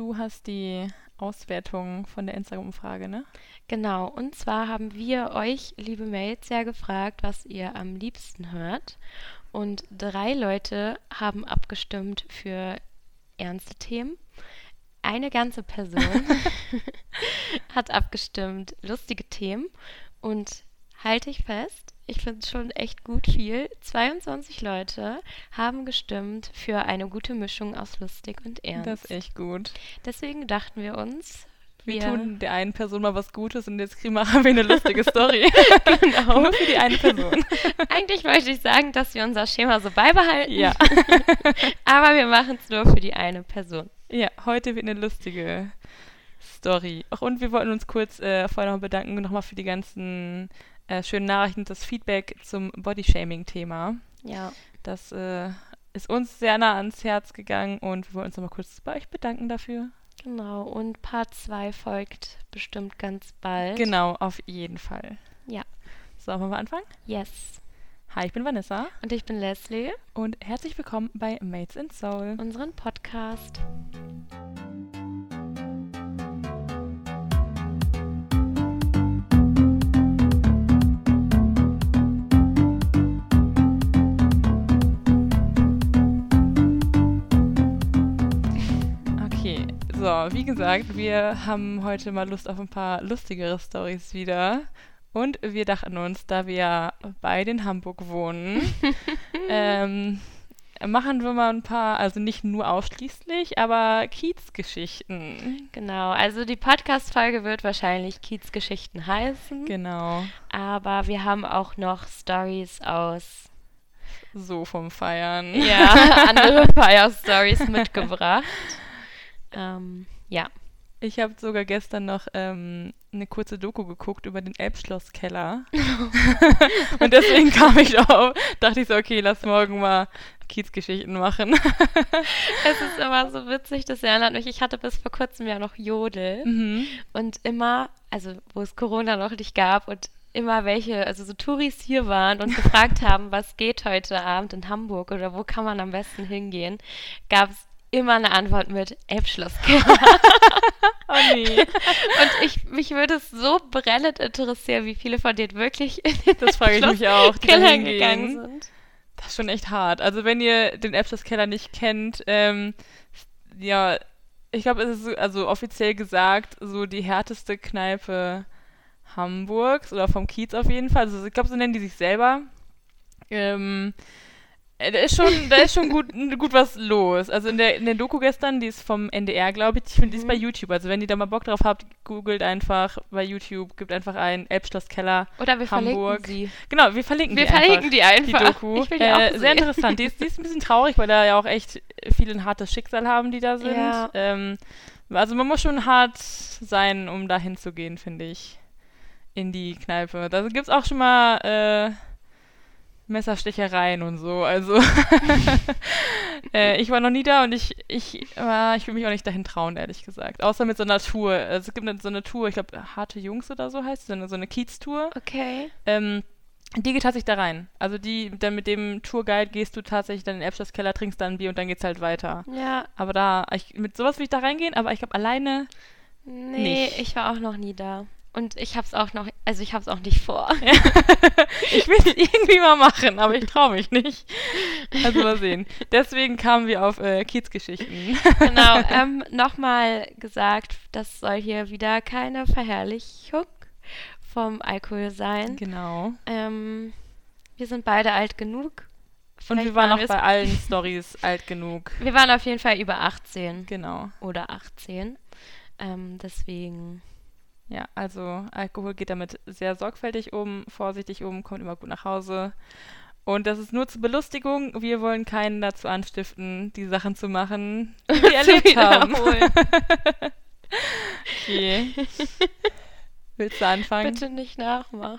du hast die Auswertung von der Instagram-Umfrage, ne? Genau, und zwar haben wir euch, liebe Mails, ja gefragt, was ihr am liebsten hört. Und drei Leute haben abgestimmt für ernste Themen. Eine ganze Person hat abgestimmt lustige Themen. Und halte ich fest, ich finde es schon echt gut viel. 22 Leute haben gestimmt für eine gute Mischung aus lustig und ernst. Das ist echt gut. Deswegen dachten wir uns, Wir wir tun der einen Person mal was Gutes und jetzt machen wir eine lustige Story. genau. Nur für die eine Person. Eigentlich wollte ich sagen, dass wir unser Schema so beibehalten. Ja. Aber wir machen es nur für die eine Person. Ja, heute wird eine lustige Story. Und wir wollten uns kurz äh, vorher noch bedanken, nochmal für die ganzen äh, schönen Nachrichten, das Feedback zum Bodyshaming-Thema. Ja. Das äh, ist uns sehr nah ans Herz gegangen und wir wollten uns nochmal kurz bei euch bedanken dafür. Genau. Und Part 2 folgt bestimmt ganz bald. Genau, auf jeden Fall. Ja. So, wollen wir anfangen? Yes. Hi, ich bin Vanessa Und ich bin Leslie, und herzlich willkommen bei Mates in Soul. unseren Podcast. So, wie gesagt, wir haben heute mal Lust auf ein paar lustigere Stories wieder. Und wir dachten uns, da wir ja beide in Hamburg wohnen, ähm, machen wir mal ein paar, also nicht nur ausschließlich, aber Kiezgeschichten. Genau. Also die Podcast-Folge wird wahrscheinlich Kiez-Geschichten heißen. Genau, Aber wir haben auch noch Stories aus so vom Feiern. ja, andere Fire-Stories mitgebracht. Ähm, ja. Ich habe sogar gestern noch ähm, eine kurze Doku geguckt über den Elbschlosskeller. Und deswegen kam ich drauf, dachte ich so, okay, lass morgen mal Kiezgeschichten machen. Es ist immer so witzig, das erinnert mich. Ich hatte bis vor kurzem ja noch Jodel mhm. und immer, also wo es Corona noch nicht gab und immer welche, also so Touris hier waren und gefragt haben, was geht heute Abend in Hamburg oder wo kann man am besten hingehen, gab es immer eine Antwort mit Elbschlosskeller. Oh nee. und ich, mich würde es so brennend interessieren, wie viele von denen wirklich in den Das frage ich mich auch. die da Keller gegangen sind. Das ist schon echt hart. Also wenn ihr den Elbschlosskeller nicht kennt, ähm, ja, ich glaube, es ist so, also offiziell gesagt so die härteste Kneipe Hamburgs oder vom Kiez auf jeden Fall. Also ich glaube, so nennen die sich selber. Ähm, äh, da ist schon, da ist schon gut, gut was los. Also in der, in der Doku gestern, die ist vom NDR, glaube ich, ich finde, die ist Mhm. bei YouTube. Also wenn ihr da mal Bock drauf habt, googelt einfach bei YouTube, gibt einfach ein Elbschlosskeller. Oder wir Hamburg. verlinken sie. Genau, wir verlinken Wir die einfach verlinken die einfach. die Doku. Ich will die äh, auch sehr interessant. Die ist, die ist ein bisschen traurig, weil da ja auch echt viele ein hartes Schicksal haben, die da sind. Ja. Ähm, also man muss schon hart sein, um da hinzugehen, finde ich. In die Kneipe. Da gibt es auch schon mal äh, Messerstechereien und so. Also äh, ich war noch nie da und ich, ich, äh, ich will mich auch nicht dahin trauen, ehrlich gesagt. Außer mit so einer Tour. Also es gibt eine- so eine Tour, ich glaube, Harte Jungs oder so heißt es, so eine, so eine Kiez-Tour. Okay. Ähm, die geht tatsächlich da rein. Also die, dann mit dem Tourguide gehst du tatsächlich dann in den Elbschlosskeller, trinkst dann ein Bier und dann geht's halt weiter. Ja, Aber da, ich, mit sowas will ich da reingehen, aber ich glaube alleine, nee, Nicht. ich war auch noch nie da. Und ich hab's auch noch, also ich hab's auch nicht vor. ich will es irgendwie mal machen, aber ich traue mich nicht. Also mal sehen. Deswegen kamen wir auf äh, Kiezgeschichten. genau, ähm, nochmal gesagt, das soll hier wieder keine Verherrlichung vom Alkohol sein. genau. Ähm, wir sind beide alt genug. Und Vielleicht wir waren auch bei allen Stories alt genug. Wir waren auf jeden Fall über 18 Genau. oder 18. Ähm, deswegen, Ja, also Alkohol geht damit sehr sorgfältig um, vorsichtig um, kommt immer gut nach Hause. Und das ist nur zur Belustigung. Wir wollen keinen dazu anstiften, die Sachen zu machen, die wir erlebt haben. Okay. Willst du anfangen? Bitte nicht nachmachen.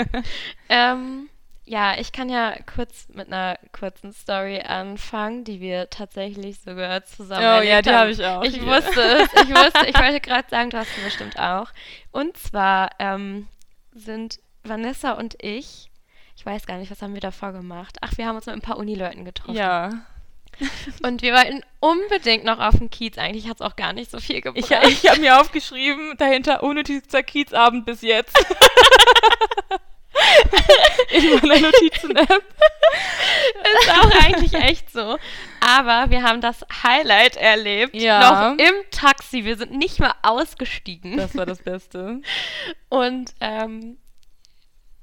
ähm, ja, ich kann ja kurz mit einer kurzen Story anfangen, die wir tatsächlich sogar zusammen Oh erlebt ja, die haben. habe ich auch. Ich hier. wusste es. Ich wusste, ich wollte gerade sagen, du hast sie bestimmt auch. Und zwar ähm, sind Vanessa und ich, ich weiß gar nicht, was haben wir davor gemacht? Ach, wir haben uns mit ein paar Unileuten getroffen. Ja, Und wir wollten unbedingt noch auf den Kiez. Eigentlich hat es auch gar nicht so viel gebracht. Ich, ich habe mir aufgeschrieben, dahinter unnötigster Kiezabend bis jetzt. In meiner Notizen-App. Ist auch eigentlich echt so. Aber wir haben das Highlight erlebt. Ja. Noch im Taxi. Wir sind nicht mal ausgestiegen. Das war das Beste. Und ähm,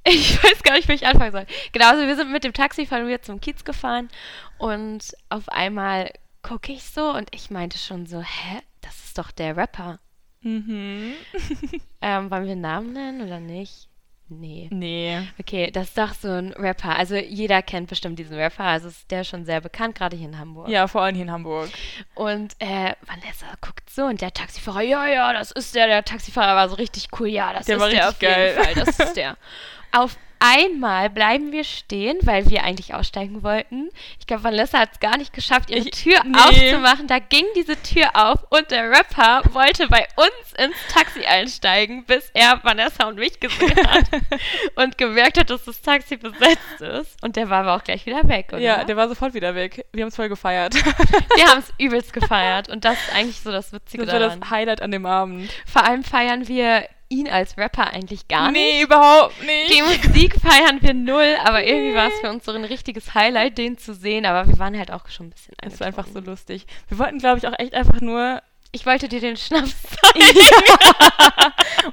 ich weiß gar nicht, wie ich anfangen soll. Genau, also wir sind mit dem Taxi von mir zum Kiez gefahren und auf einmal gucke ich so und ich meinte schon so, hä, das ist doch der Rapper. Mhm. Ähm, wollen wir einen Namen nennen oder nicht? Nee. Nee. Okay, das ist doch so ein Rapper. Also jeder kennt bestimmt diesen Rapper. Also ist der schon sehr bekannt, gerade hier in Hamburg. Ja, vor allem hier in Hamburg. Und äh, Vanessa guckt so und der Taxifahrer, ja, ja, das ist der. Der Taxifahrer war so richtig cool. Ja, das Der ist war der richtig auf jeden geil. Fall. Das ist der. Auf einmal bleiben wir stehen, weil wir eigentlich aussteigen wollten. Ich glaube, Vanessa hat es gar nicht geschafft, ihre Ich- Tür nee. aufzumachen. Da ging diese Tür auf und der Rapper wollte bei uns ins Taxi einsteigen, bis er Vanessa und mich gesehen hat und gemerkt hat, dass das Taxi besetzt ist. Und der war aber auch gleich wieder weg, oder? Ja, der war sofort wieder weg. Wir haben es voll gefeiert. wir haben es übelst gefeiert. Und das ist eigentlich so das Witzige Das war daran. das Highlight an dem Abend. Vor allem feiern wir ihn als Rapper eigentlich gar nicht. Nee, überhaupt nicht. Die Musik feiern wir null, aber irgendwie war es für uns so ein richtiges Highlight, den zu sehen. Aber wir waren halt auch schon ein bisschen Es war einfach so angetrunken. lustig. Wir wollten, glaube ich, auch echt einfach nur. Ich wollte dir den Schnaps zeigen.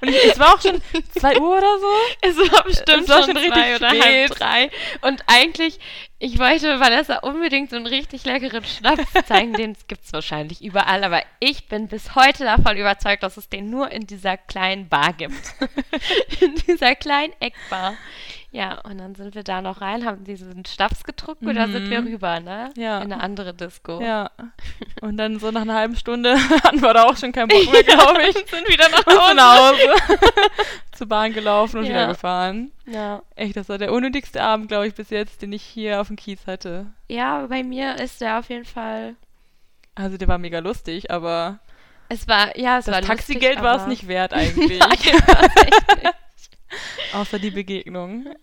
Und ich, es war auch schon 2 Uhr oder so. Es war bestimmt Es war schon, schon richtig zwei oder halb spät. drei. Und eigentlich, ich wollte Vanessa unbedingt so einen richtig leckeren Schnaps zeigen. Den gibt es wahrscheinlich überall. Aber ich bin bis heute davon überzeugt, dass es den nur in dieser kleinen Bar gibt. in dieser kleinen Eckbar. Ja, und dann sind wir da noch rein, haben diesen Schnaps getrunken und dann sind wir Mhm. rüber, ne? Ja. In eine andere Disco. Ja. Und dann so nach einer halben Stunde hatten wir da auch schon keinen Bock mehr, glaube ich. sind wieder nach Und sind Hause. nach Hause. Zur Bahn gelaufen und Ja. wieder gefahren. Ja. Echt, das war der unnötigste Abend, glaube ich, bis jetzt, den ich hier auf dem Kiez hatte. ja, bei mir ist der auf jeden Fall. Also der war mega lustig, aber Es war, ja, es war das lustig, Taxigeld war es nicht wert eigentlich. Nein, war's echt nicht. Außer die Begegnung.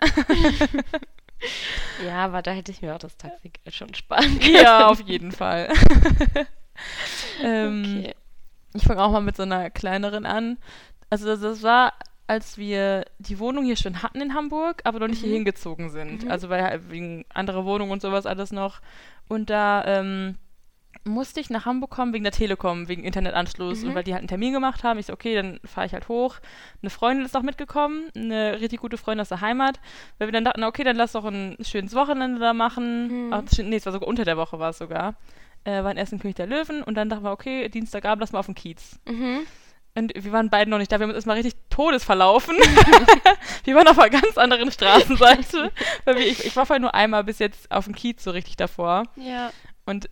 Ja, aber da hätte ich mir auch das Taxigeld schon sparen können. ja, auf jeden Fall. ähm, Okay. Ich fange auch mal mit so einer kleineren an. Also das, das war, als wir die Wohnung hier schon hatten in Hamburg, aber noch nicht Mhm. hier hingezogen sind. Mhm. Also weil wegen anderer Wohnung und sowas alles noch. Und da ähm, musste ich nach Hamburg kommen wegen der Telekom, wegen Internetanschluss Mhm. und weil die halt einen Termin gemacht haben. Ich so, okay, dann fahre ich halt hoch. Eine Freundin ist auch mitgekommen, eine richtig gute Freundin aus der Heimat, weil wir dann dachten, okay, dann lass doch ein schönes Wochenende da machen. Mhm. Ach, stimmt, nee, es war sogar unter der Woche war es sogar. Äh, waren erst in König der Löwen und dann dachten wir, okay, Dienstagabend lass mal auf den Kiez. Mhm. Und wir waren beide noch nicht da. Wir haben uns erstmal richtig Todes verlaufen. wir waren auf einer ganz anderen Straßenseite. weil wir, ich, ich war vorher nur einmal bis jetzt auf dem Kiez so richtig davor. Ja. Und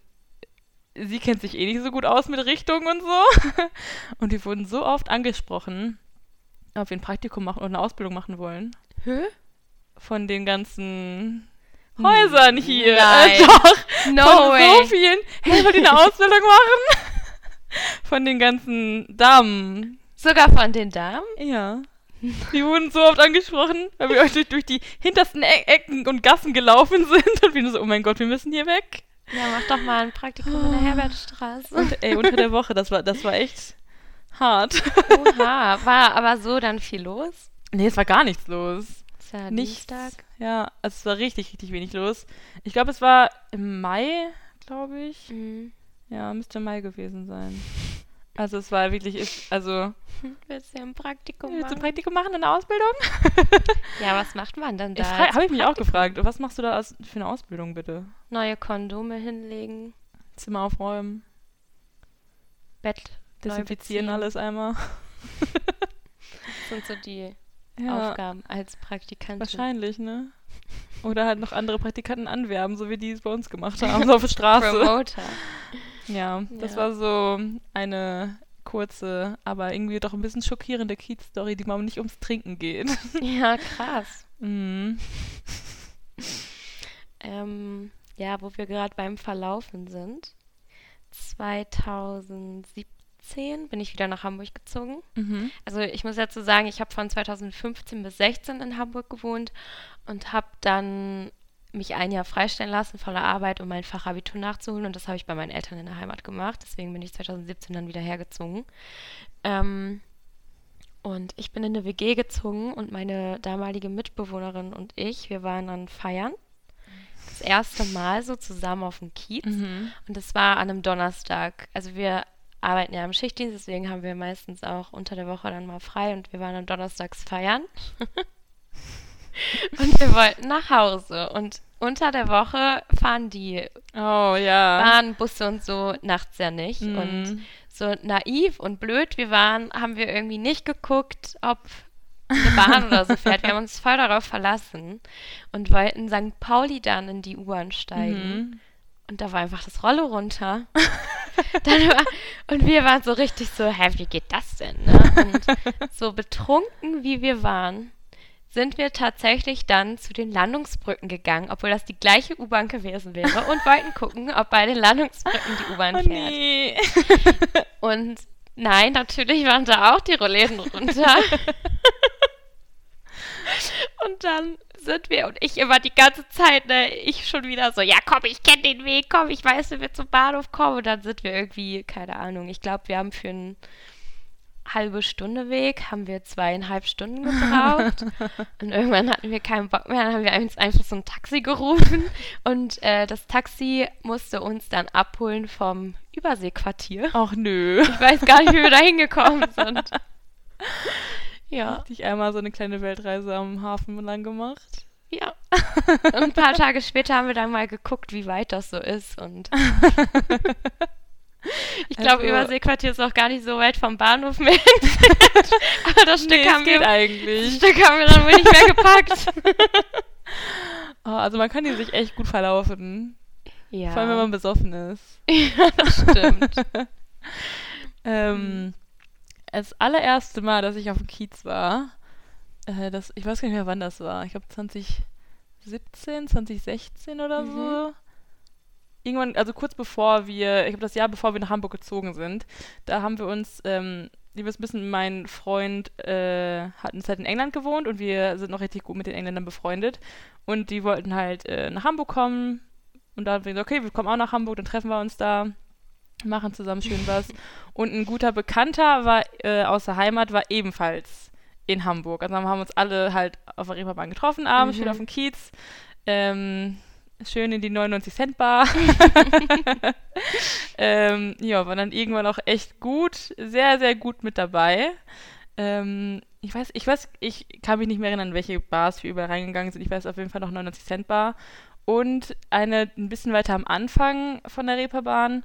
sie kennt sich eh nicht so gut aus mit Richtungen und so. Und wir wurden so oft angesprochen, ob wir ein Praktikum machen oder eine Ausbildung machen wollen. Hä? Von den ganzen Häusern hier. Nein. Äh, doch. No von so way. vielen. Hey, wollt ihr eine Ausbildung machen? Von den ganzen Damen. Sogar von den Damen? Ja. Wir wurden so oft angesprochen, weil wir euch durch, durch die hintersten e Ecken und Gassen gelaufen sind. Und wir nur so, oh mein Gott, wir müssen hier weg. Ja, mach doch mal ein Praktikum in der Herbertstraße. Und ey, unter der Woche, das war, das war echt hart. Oha, war aber so dann viel los? Nee, es war gar nichts los. Ist ja Nichts. Dienstag. Ja, also es war richtig, richtig wenig los. Ich glaube, es war im Mai, glaube ich. Mhm. Ja, müsste Mai gewesen sein. Also es war wirklich, ist, also Willst du ein Praktikum willst du ein machen? Praktikum machen in der Ausbildung? Ja, was macht man dann da? Ich habe ich mich auch Praktikum? gefragt, was machst du da als, für eine Ausbildung bitte? Neue Kondome hinlegen, Zimmer aufräumen, Bett desinfizieren alles einmal. Das sind so die Ja, Aufgaben als Praktikantin. wahrscheinlich, ne? Oder halt noch andere Praktikanten anwerben, so wie die es bei uns gemacht haben, so auf der Straße. Promoter. Ja, das Ja. war so eine kurze, aber irgendwie doch ein bisschen schockierende Kiez-Story, die mal nicht ums Trinken geht. Ja, krass. Mhm. Ähm, ja, wo wir gerade beim Verlaufen sind. 2017 bin ich wieder nach Hamburg gezogen. Mhm. Also ich muss dazu sagen, ich habe von 2015 bis 16 in Hamburg gewohnt und habe dann mich ein Jahr freistellen lassen von der Arbeit, um mein Fachabitur nachzuholen. Und das habe ich bei meinen Eltern in der Heimat gemacht. Deswegen bin ich 2017 dann wieder hergezogen. Ähm, und ich bin in eine WG gezogen und meine damalige Mitbewohnerin und ich, wir waren dann feiern. Das erste Mal so zusammen auf dem Kiez. Mhm. Und das war an einem Donnerstag. Also wir arbeiten ja im Schichtdienst, deswegen haben wir meistens auch unter der Woche dann mal frei und wir waren dann donnerstags feiern. und wir wollten nach Hause. Und unter der Woche fahren die Oh ja. Bahnbusse und so nachts ja nicht. Mhm. Und so naiv und blöd wir waren, haben wir irgendwie nicht geguckt, ob eine Bahn oder so fährt. Wir haben uns voll darauf verlassen und wollten St. Pauli dann in die U-Bahn steigen. Mhm. Und da war einfach das Rollo runter. War, und wir waren so richtig so, hä, wie geht das denn? Ne? Und so betrunken wie wir waren, sind wir tatsächlich dann zu den Landungsbrücken gegangen, obwohl das die gleiche U-Bahn gewesen wäre und wollten gucken, ob bei den Landungsbrücken die U-Bahn Oh fährt. nee. Und nein, natürlich waren da auch die Rollläden runter. und dann sind wir und ich immer die ganze Zeit, ne, ich schon wieder so, ja komm, ich kenne den Weg, komm, ich weiß, wie wir zum Bahnhof kommen. Und dann sind wir irgendwie, keine Ahnung, ich glaube, wir haben für einen halbe Stunde Weg, haben wir zweieinhalb Stunden gebraucht. und irgendwann hatten wir keinen Bock mehr, dann haben wir uns einfach so ein Taxi gerufen. Und äh, das Taxi musste uns dann abholen vom Überseequartier. Ach nö. Ich weiß gar nicht, wie wir da hingekommen sind. Ja, Richtig einmal so eine kleine Weltreise am Hafen lang gemacht. ja. Und ein paar Tage später haben wir dann mal geguckt, wie weit das so ist. Und ich glaube, Also- Überseequartier ist auch gar nicht so weit vom Bahnhof mehr. Aber das Stück, Nee, haben wir, das. Stück haben wir dann wohl nicht mehr gepackt. Oh, also man kann die sich echt gut verlaufen. ja, Vor allem, wenn man besoffen ist. ja, das stimmt. Ähm, das allererste Mal, dass ich auf dem Kiez war, äh, das, ich weiß gar nicht mehr, wann das war. Ich glaube 2017, 2016 oder Mhm. so. Irgendwann, also kurz bevor wir, ich glaube das Jahr bevor wir nach Hamburg gezogen sind, da haben wir uns, ähm, ein bisschen, mein Freund äh, hat eine Zeit in England gewohnt und wir sind noch richtig gut mit den Engländern befreundet. Und die wollten halt äh, nach Hamburg kommen. Und da haben wir gesagt, okay, wir kommen auch nach Hamburg, dann treffen wir uns da, machen zusammen schön was. Und ein guter Bekannter war äh, aus der Heimat, war ebenfalls in Hamburg. Also haben wir uns alle halt auf der Reeperbahn getroffen, abends, Mhm. schön auf dem Kiez. Ähm, schön in die 99 Cent Bar. ähm, ja, war dann irgendwann auch echt gut, sehr, sehr gut mit dabei. Ähm, ich weiß, ich weiß, ich kann mich nicht mehr erinnern, welche Bars wir überall reingegangen sind. Ich weiß auf jeden Fall noch 99 Cent Bar. Und eine ein bisschen weiter am Anfang von der Reeperbahn,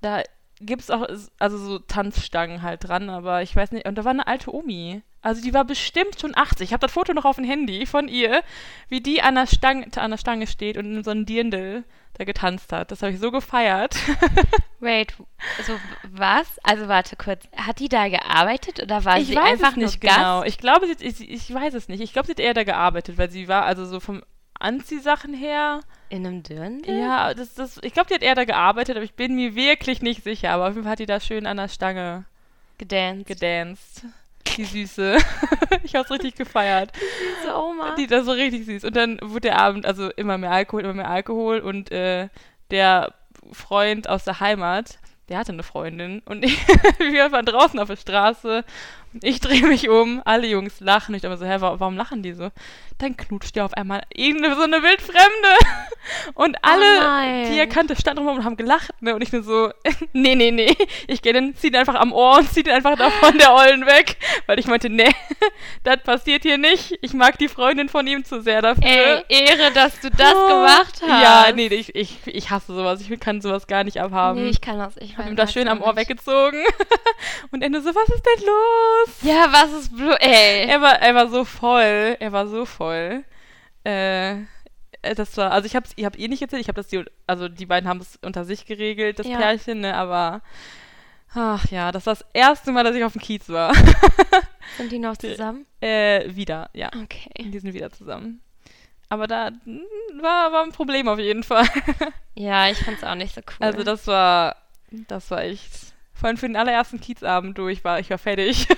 da gibt es auch, also so Tanzstangen halt dran, aber ich weiß nicht, und da war eine alte Omi. Also die war bestimmt schon 80. Ich habe das Foto noch auf dem Handy von ihr, wie die an der Stange, an der Stange steht und in so einem Dirndl da getanzt hat. Das habe ich so gefeiert. Wait, also was? Also warte kurz, hat die da gearbeitet oder war ich sie weiß einfach es nicht nur Gast? genau. Ich glaube, sie, ich, ich weiß es nicht. Ich glaube, sie hat eher da gearbeitet, weil sie war also so vom Anziehsachen her. In einem Dirndl? Ja, das, das, ich glaube, die hat eher da gearbeitet, aber ich bin mir wirklich nicht sicher. Aber auf jeden Fall hat die da schön an der Stange Gedanced. gedanced. Die Süße. ich hab's richtig gefeiert. Diese Oma. Die das so richtig süß. Und dann wurde der Abend, also immer mehr Alkohol, immer mehr Alkohol. Und äh, der Freund aus der Heimat, der hatte eine Freundin. Und ich, wir waren draußen auf der Straße. Ich drehe mich um, alle Jungs lachen. Ich dachte mir so, hä, wa- warum lachen die so? Dann knutscht ja auf einmal irgendeine so eine Wildfremde. Und alle, nein. die er kannte, standen rum und haben gelacht. Ne? Und ich nur so, nee, nee, nee. Ich gehe dann, zieh den einfach am Ohr und zieh den einfach da von der Ollen weg. Weil ich meinte, nee, das passiert hier nicht. Ich mag die Freundin von ihm zu sehr dafür. Ey, Ehre, dass du das Oh. gemacht hast. Ja, nee, ich, ich, ich hasse sowas. Ich kann sowas gar nicht abhaben. Nee, ich kann das. Ich ich hab mag ihm das schön am Ohr nicht. weggezogen. und nur so, was ist denn los? Ja, was ist blöd? Ey. Er war, er war so voll. Er war so voll. Äh, das war, also ich hab's, ihr habt eh nicht erzählt, ich habe das, die, also die beiden haben es unter sich geregelt, das Ja. Pärchen, ne, aber ach ja, das war das erste Mal, dass ich auf dem Kiez war. Sind die noch zusammen? äh, wieder, ja. Okay. Die sind wieder zusammen. Aber da mm, war, war ein Problem auf jeden Fall. Ja, ich fand's auch nicht so cool. Also das war, das war echt, vor allem für den allerersten Kiezabend durch war, ich war fertig.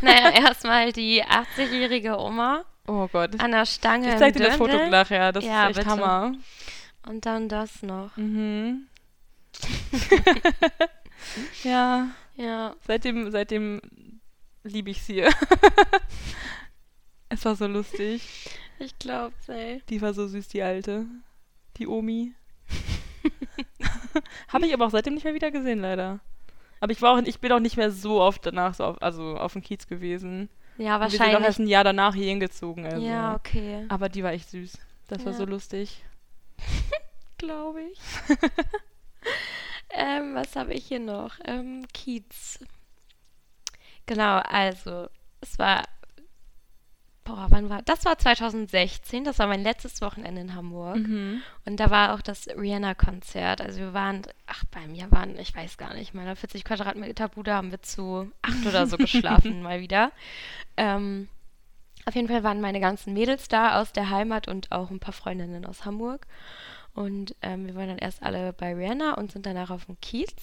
Naja, erstmal die 80-jährige Oma Oh Gott. an der Stange Ich zeig dir das. Foto nachher, das Ja, ist echt bitte. Hammer. Und dann das noch. Mhm. ja, Ja, seitdem, seitdem liebe ich sie. es war so lustig. ich glaub's, ey. Die war so süß, die alte. Die Omi. Habe ich aber auch seitdem nicht mehr wieder gesehen, leider. Aber ich war auch, ich bin auch nicht mehr so oft danach so auf, also auf dem Kiez gewesen. Ja, Und Wir sind auch wahrscheinlich. erst ein Jahr danach hier hingezogen. Also. Ja, okay. Aber die war echt süß. Das war Ja. so lustig. Glaube ich. ähm, was habe ich hier noch? Ähm, Kiez. Genau, also, es war. Boah, wann war. Das war 2016, das war mein letztes Wochenende in Hamburg. Mhm. Und da war auch das Rihanna-Konzert. Also wir waren, ach, bei mir waren, ich weiß gar nicht, meiner 40 Quadratmeter Bude haben wir zu acht oder so geschlafen, mal wieder. Ähm, auf jeden Fall waren meine ganzen Mädels da aus der Heimat und auch ein paar Freundinnen aus Hamburg. Und ähm, wir waren dann erst alle bei Rihanna und sind danach auf dem Kiez.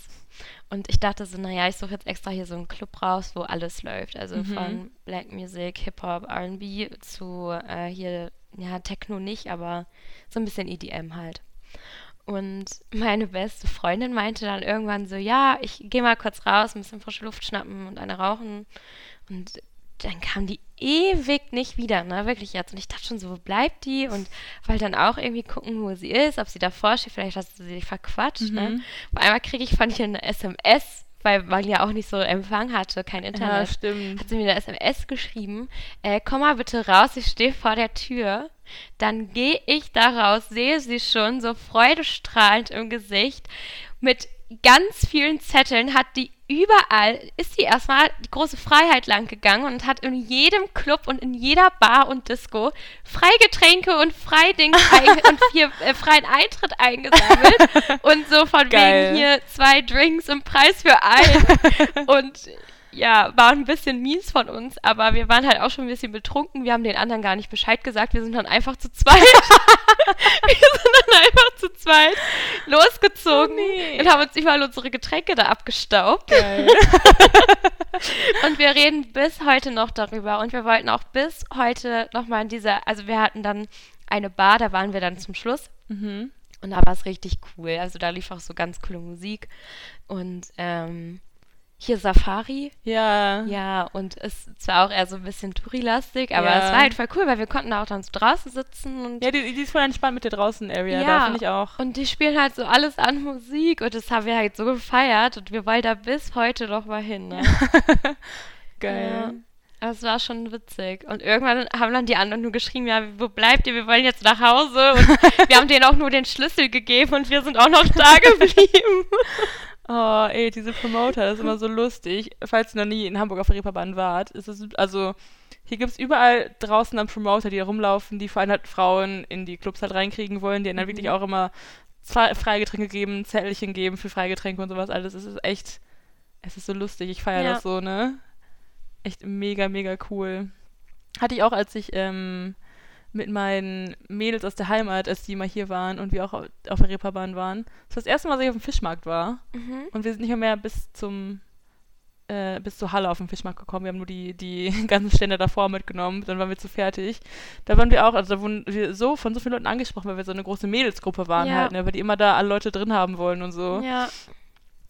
Und ich dachte so, naja, ich suche jetzt extra hier so einen Club raus, wo alles läuft. Also Mhm. von Black Music, Hip-Hop, RB zu äh, hier, ja, Techno nicht, aber so ein bisschen EDM halt. Und meine beste Freundin meinte dann irgendwann so, ja, ich gehe mal kurz raus, ein bisschen frische Luft schnappen und eine rauchen. Und dann kam die ewig nicht wieder, ne, wirklich jetzt. Und ich dachte schon so, wo bleibt die? Und wollte dann auch irgendwie gucken, wo sie ist, ob sie davor steht, vielleicht hast du sie verquatscht, ne. Mhm. Auf einmal kriege ich von ihr eine SMS, weil man ja auch nicht so Empfang hatte, kein Ja, Internet stimmt. hat sie mir eine SMS geschrieben, äh, komm mal bitte raus, ich stehe vor der Tür. Dann gehe ich da raus, sehe sie schon so freudestrahlend im Gesicht mit ganz vielen Zetteln, hat die überall, ist sie erstmal die große Freiheit lang gegangen und hat in jedem Club und in jeder Bar und Disco Freigetränke und Freidings ein und hier äh, freien Eintritt eingesammelt und so von Geil. wegen hier zwei Drinks im Preis für einen und ja, war ein bisschen mies von uns, aber wir waren halt auch schon ein bisschen betrunken. Wir haben den anderen gar nicht Bescheid gesagt. Wir sind dann einfach zu zweit. wir sind dann einfach zu zweit losgezogen Oh nee. und haben uns überall unsere Getränke da abgestaubt. Und wir reden bis heute noch darüber. Und wir wollten auch bis heute nochmal in dieser, also wir hatten dann eine Bar, da waren wir dann zum Schluss. mhm. Und da war es richtig cool. Also da lief auch so ganz coole Musik. Und ähm, hier Safari. Ja. Ja, und es ist zwar auch eher so ein bisschen Touri-lastig, aber Ja. es war halt voll cool, weil wir konnten da auch dann so draußen sitzen und Ja, die, die ist voll entspannt mit der draußen-Area, Ja. da finde ich auch. Und die spielen halt so alles an Musik und das haben wir halt so gefeiert und wir wollen da bis heute noch mal hin. Ne? Geil. Ja. Das war schon witzig. Und irgendwann haben dann die anderen nur geschrieben, ja, wo bleibt ihr? Wir wollen jetzt nach Hause. Und wir haben denen auch nur den Schlüssel gegeben und wir sind auch noch da geblieben. Oh, ey, diese Promoter, das ist immer so lustig. Falls ihr noch nie in Hamburg auf der Reeperbahn wart, ist es, also, hier gibt es überall draußen dann Promoter, die da rumlaufen, die vor allem halt Frauen in die Clubs halt reinkriegen wollen, die ihnen dann Mhm. wirklich auch immer Freigetränke geben, Zettelchen geben für Freigetränke und sowas alles. Es ist echt, es ist so lustig. Ich feiere Ja. das so, ne? Echt mega, mega cool. Hatte ich auch, als ich ähm, mit meinen Mädels aus der Heimat, als die mal hier waren und wir auch auf der Reeperbahn waren. Das war das erste Mal, dass ich auf dem Fischmarkt war. Mhm. Und wir sind nicht mehr, mehr bis zum äh, bis zur Halle auf dem Fischmarkt gekommen. Wir haben nur die, die ganzen Stände davor mitgenommen. Dann waren wir zu fertig. Da waren wir auch, also da wurden wir so von so vielen Leuten angesprochen, weil wir so eine große Mädelsgruppe waren Ja. halt, ne? Weil die immer da alle Leute drin haben wollen und so. Ja.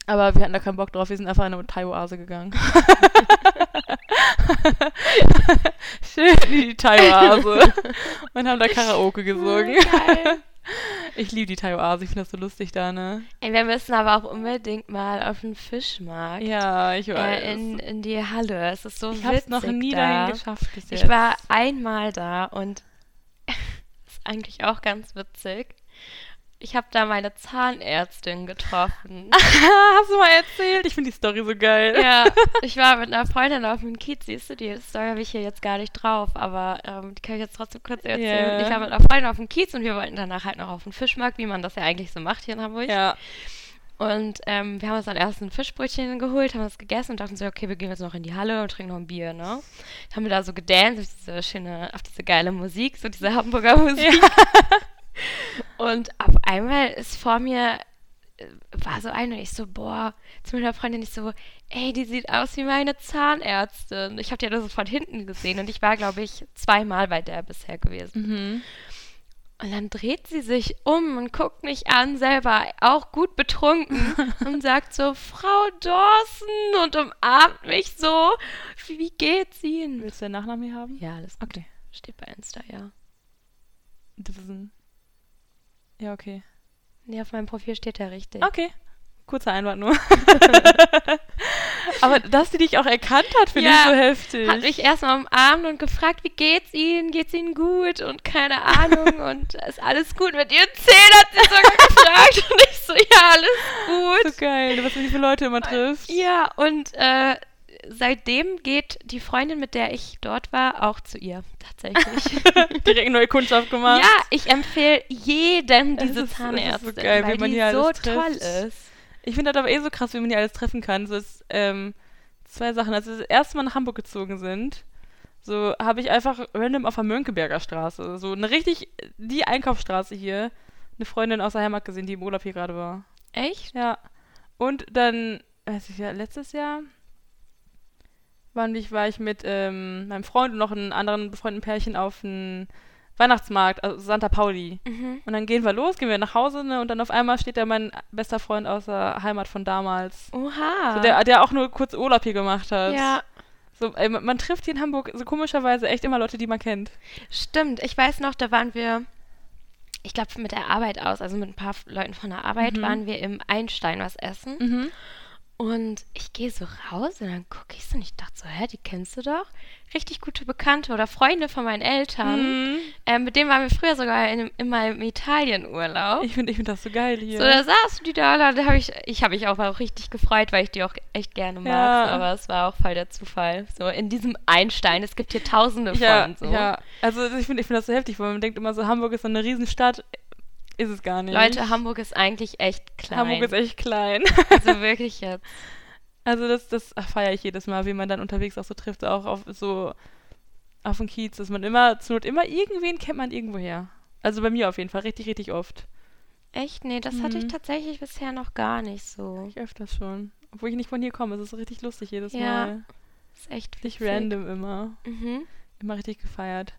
Aber wir hatten da keinen Bock drauf. Wir sind einfach in eine Thai-Oase gegangen. Schön in die Thai-Oase. und haben da Karaoke gesungen. Geil. Ich liebe die Thai-Oase. Ich finde das so lustig da, ne? Ey, wir müssen aber auch unbedingt mal auf den Fischmarkt. Ja, ich weiß. Äh, in, in die Halle. Es ist so ich habe es witzig noch nie da. dahin geschafft bis jetzt. Ich war einmal da und ist eigentlich auch ganz witzig. Ich habe da meine Zahnärztin getroffen. Hast du mal erzählt? Ich finde die Story so geil. ja, ich war mit einer Freundin auf dem Kiez, siehst du, die Story habe ich hier jetzt gar nicht drauf, aber ähm, die kann ich jetzt trotzdem kurz erzählen. Ja. Ich war mit einer Freundin auf dem Kiez und wir wollten danach halt noch auf den Fischmarkt, wie man das ja eigentlich so macht hier in Hamburg. Ja. Und ähm, wir haben uns dann erst ein Fischbrötchen geholt, haben das gegessen und dachten so, okay, wir gehen jetzt noch in die Halle und trinken noch ein Bier, ne? Dann haben wir da so gedanced auf diese schöne, auf diese geile Musik, so diese Hamburger Musik. Und auf einmal ist vor mir äh, war so eine und ich so, boah, zu meiner Freundin ich so, ey, die sieht aus wie meine Zahnärztin. Ich habe die ja nur so von hinten gesehen und ich war, glaube ich, zweimal bei der bisher gewesen. Mhm. Und dann dreht sie sich um und guckt mich an, selber auch gut betrunken und sagt so, Frau Dawson und umarmt mich so. Wie, geht's Ihnen? Willst du den Nachnamen hier haben? Ja, alles gut. Okay. Steht bei Insta, ja. Das ist ein. Ja, okay. Nee, auf meinem Profil steht er richtig. Okay. Kurzer Einwand nur. Aber dass sie dich auch erkannt hat, finde Ja, ich so heftig. Hat mich erstmal umarmt und gefragt, wie geht's Ihnen? Geht's Ihnen gut? Und keine Ahnung. und ist alles gut mit Ihren Zähnen? Hat sie sogar gefragt. Und ich so, ja, alles gut. so geil, was wie viele Leute immer trifft. Ja, und äh, seitdem geht die Freundin, mit der ich dort war, auch zu ihr. Tatsächlich. Direkt neue Kundschaft gemacht. ja, ich empfehle jedem Es diese ist- ist so Zahnärztin, geil, weil man die so trifft. toll ist. Ich finde das aber eh so krass, wie man hier alles treffen kann. So ist, ähm, zwei Sachen. Als wir das erste Mal nach Hamburg gezogen sind, so habe ich einfach random auf der Mönckeberger Straße, so eine richtig, die Einkaufsstraße hier, eine Freundin aus der Heimat gesehen, die im Urlaub hier gerade war. Echt? Ja. Und dann, weiß ich ja, letztes Jahr ich, war ich mit ähm, meinem Freund und noch einem anderen befreundeten Pärchen auf einem Weihnachtsmarkt, also Santa Pauli. Mhm. Und dann gehen wir los, gehen wir nach Hause, ne? Und dann auf einmal steht da mein bester Freund aus der Heimat von damals. Oha. So, der, der auch nur kurz Urlaub hier gemacht hat. ja, So, ey, man, man trifft hier in Hamburg so komischerweise echt immer Leute, die man kennt. stimmt. Ich weiß noch, da waren wir, ich glaube, mit der Arbeit aus, also mit ein paar Leuten von der Arbeit, Mhm. waren wir im Einstein was essen. Mhm. Und ich gehe so raus und dann gucke ich so und ich dachte so, hä, die kennst du doch? Richtig gute Bekannte oder Freunde von meinen Eltern. Mhm. Ähm, mit denen waren wir früher sogar in, in meinem Italienurlaub. Ich finde ich find das so geil hier. So, da saßen die da, da habe ich, ich habe mich auch, auch richtig gefreut, weil ich die auch echt gerne mag, Ja. aber es war auch voll der Zufall. So, in diesem Einstein, es gibt hier tausende ja, von, so. ja. Also ich finde ich find das so heftig, weil man denkt immer so, Hamburg ist so eine Riesenstadt. Ist es gar nicht. Leute, Hamburg ist eigentlich echt klein. Hamburg ist echt klein. Also wirklich jetzt. Also das, das feiere ich jedes Mal, wie man dann unterwegs auch so trifft, auch auf so auf dem Kiez, dass man immer, zur Not immer irgendwen kennt man irgendwoher. Also bei mir auf jeden Fall, richtig, richtig oft. Echt? Nee, das hatte ich Mhm. tatsächlich bisher noch gar nicht so. Ich öfters schon. Obwohl ich nicht von hier komme, es ist richtig lustig jedes Ja, Mal. ist echt Richtig witzig. random immer. Mhm. Immer richtig gefeiert.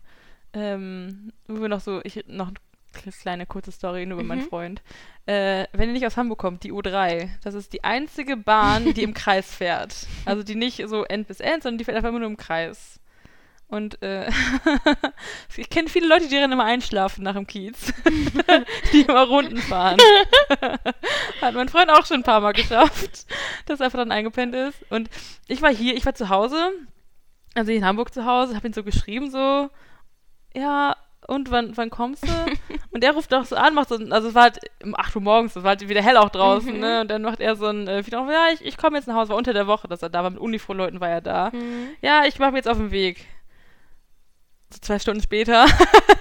Ähm, wo wir noch so, ich noch kleine kurze Story nur über meinen Mhm. Freund. Äh, wenn ihr nicht aus Hamburg kommt, die U3, das ist die einzige Bahn, die im Kreis fährt. Also die nicht so End bis End, sondern die fährt einfach immer nur im Kreis. Und äh, ich kenne viele Leute, die darin immer einschlafen nach dem Kiez. die immer Runden fahren. Hat mein Freund auch schon ein paar Mal geschafft, dass er einfach dann eingepennt ist. Und ich war hier, ich war zu Hause, also in Hamburg zu Hause, habe ihn so geschrieben, so, ja, und wann, wann kommst du? und er ruft auch so an, macht so, ein- also es war halt um 8 Uhr morgens, es war halt wieder hell auch draußen, Mhm. ne? Und dann macht er so ein, äh, wieder, ja, ich, ich komme jetzt nach Hause, war unter der Woche, dass er da war, mit Uniformleuten war er da. Mhm. Ja, ich mache mich jetzt auf den Weg. So zwei Stunden später.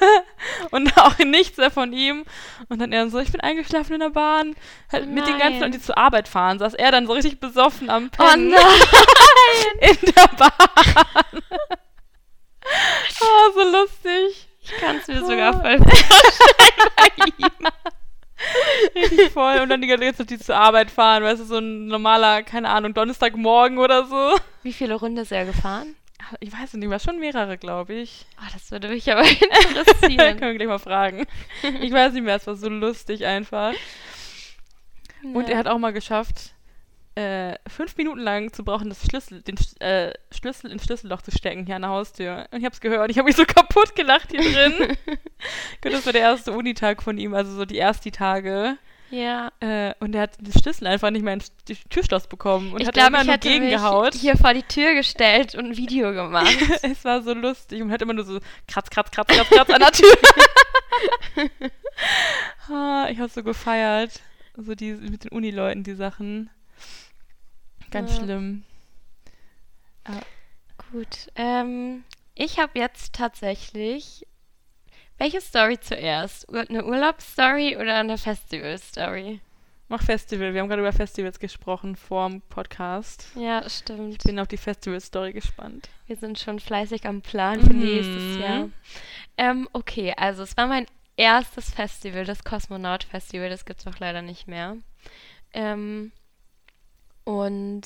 und auch nichts mehr von ihm. Und dann er so, ich bin eingeschlafen in der Bahn. Halt mit den ganzen. Leuten, die zur Arbeit fahren, saß er dann so richtig besoffen am Oh Pennen nein! in der Bahn. oh, so lustig. Ich kann es mir Oh. sogar voll vorstellen. Richtig voll. Und dann die ganze Zeit die zur Arbeit fahren, weißt du, so ein normaler, keine Ahnung, Donnerstagmorgen oder so. Wie viele Runden ist er gefahren? Ich weiß nicht, war schon mehrere, glaube ich. Ah, das würde mich aber Können interessieren. wir gleich mal fragen. Ich weiß nicht mehr, es war so lustig einfach. Und Ja. er hat auch mal geschafft, äh, fünf Minuten lang zu brauchen, das Schlüssel, den äh, Schlüssel ins Schlüsselloch zu stecken hier an der Haustür. Und ich habe es gehört. Ich habe mich so kaputt gelacht hier drin. Gut, das war der erste Unitag von ihm, also so die ersten Tage. Ja. Äh, und er hat den Schlüssel einfach nicht mehr ins Türschloss bekommen und ich hat glaube, immer ich nur hätte mich gegengehaut. hier vor die Tür gestellt und ein Video gemacht. es war so lustig und hat immer nur so kratz, kratz, kratz, kratz, kratz an der Tür. ah, ich habe so gefeiert. So die mit den Unileuten, die Sachen. Ganz Ja. schlimm. Gut. Ähm, ich habe jetzt tatsächlich. Welche Story zuerst? Eine Urlaubsstory oder eine Festivalstory? Mach Festival. Wir haben gerade über Festivals gesprochen vorm Podcast. Ja, stimmt. Bin auf die Festival-Story gespannt. Wir sind schon fleißig am Plan für Mhm. nächstes Jahr. Ähm, okay, also es war mein erstes Festival, das Kosmonaut Festival, das gibt es auch leider nicht mehr. Ähm, und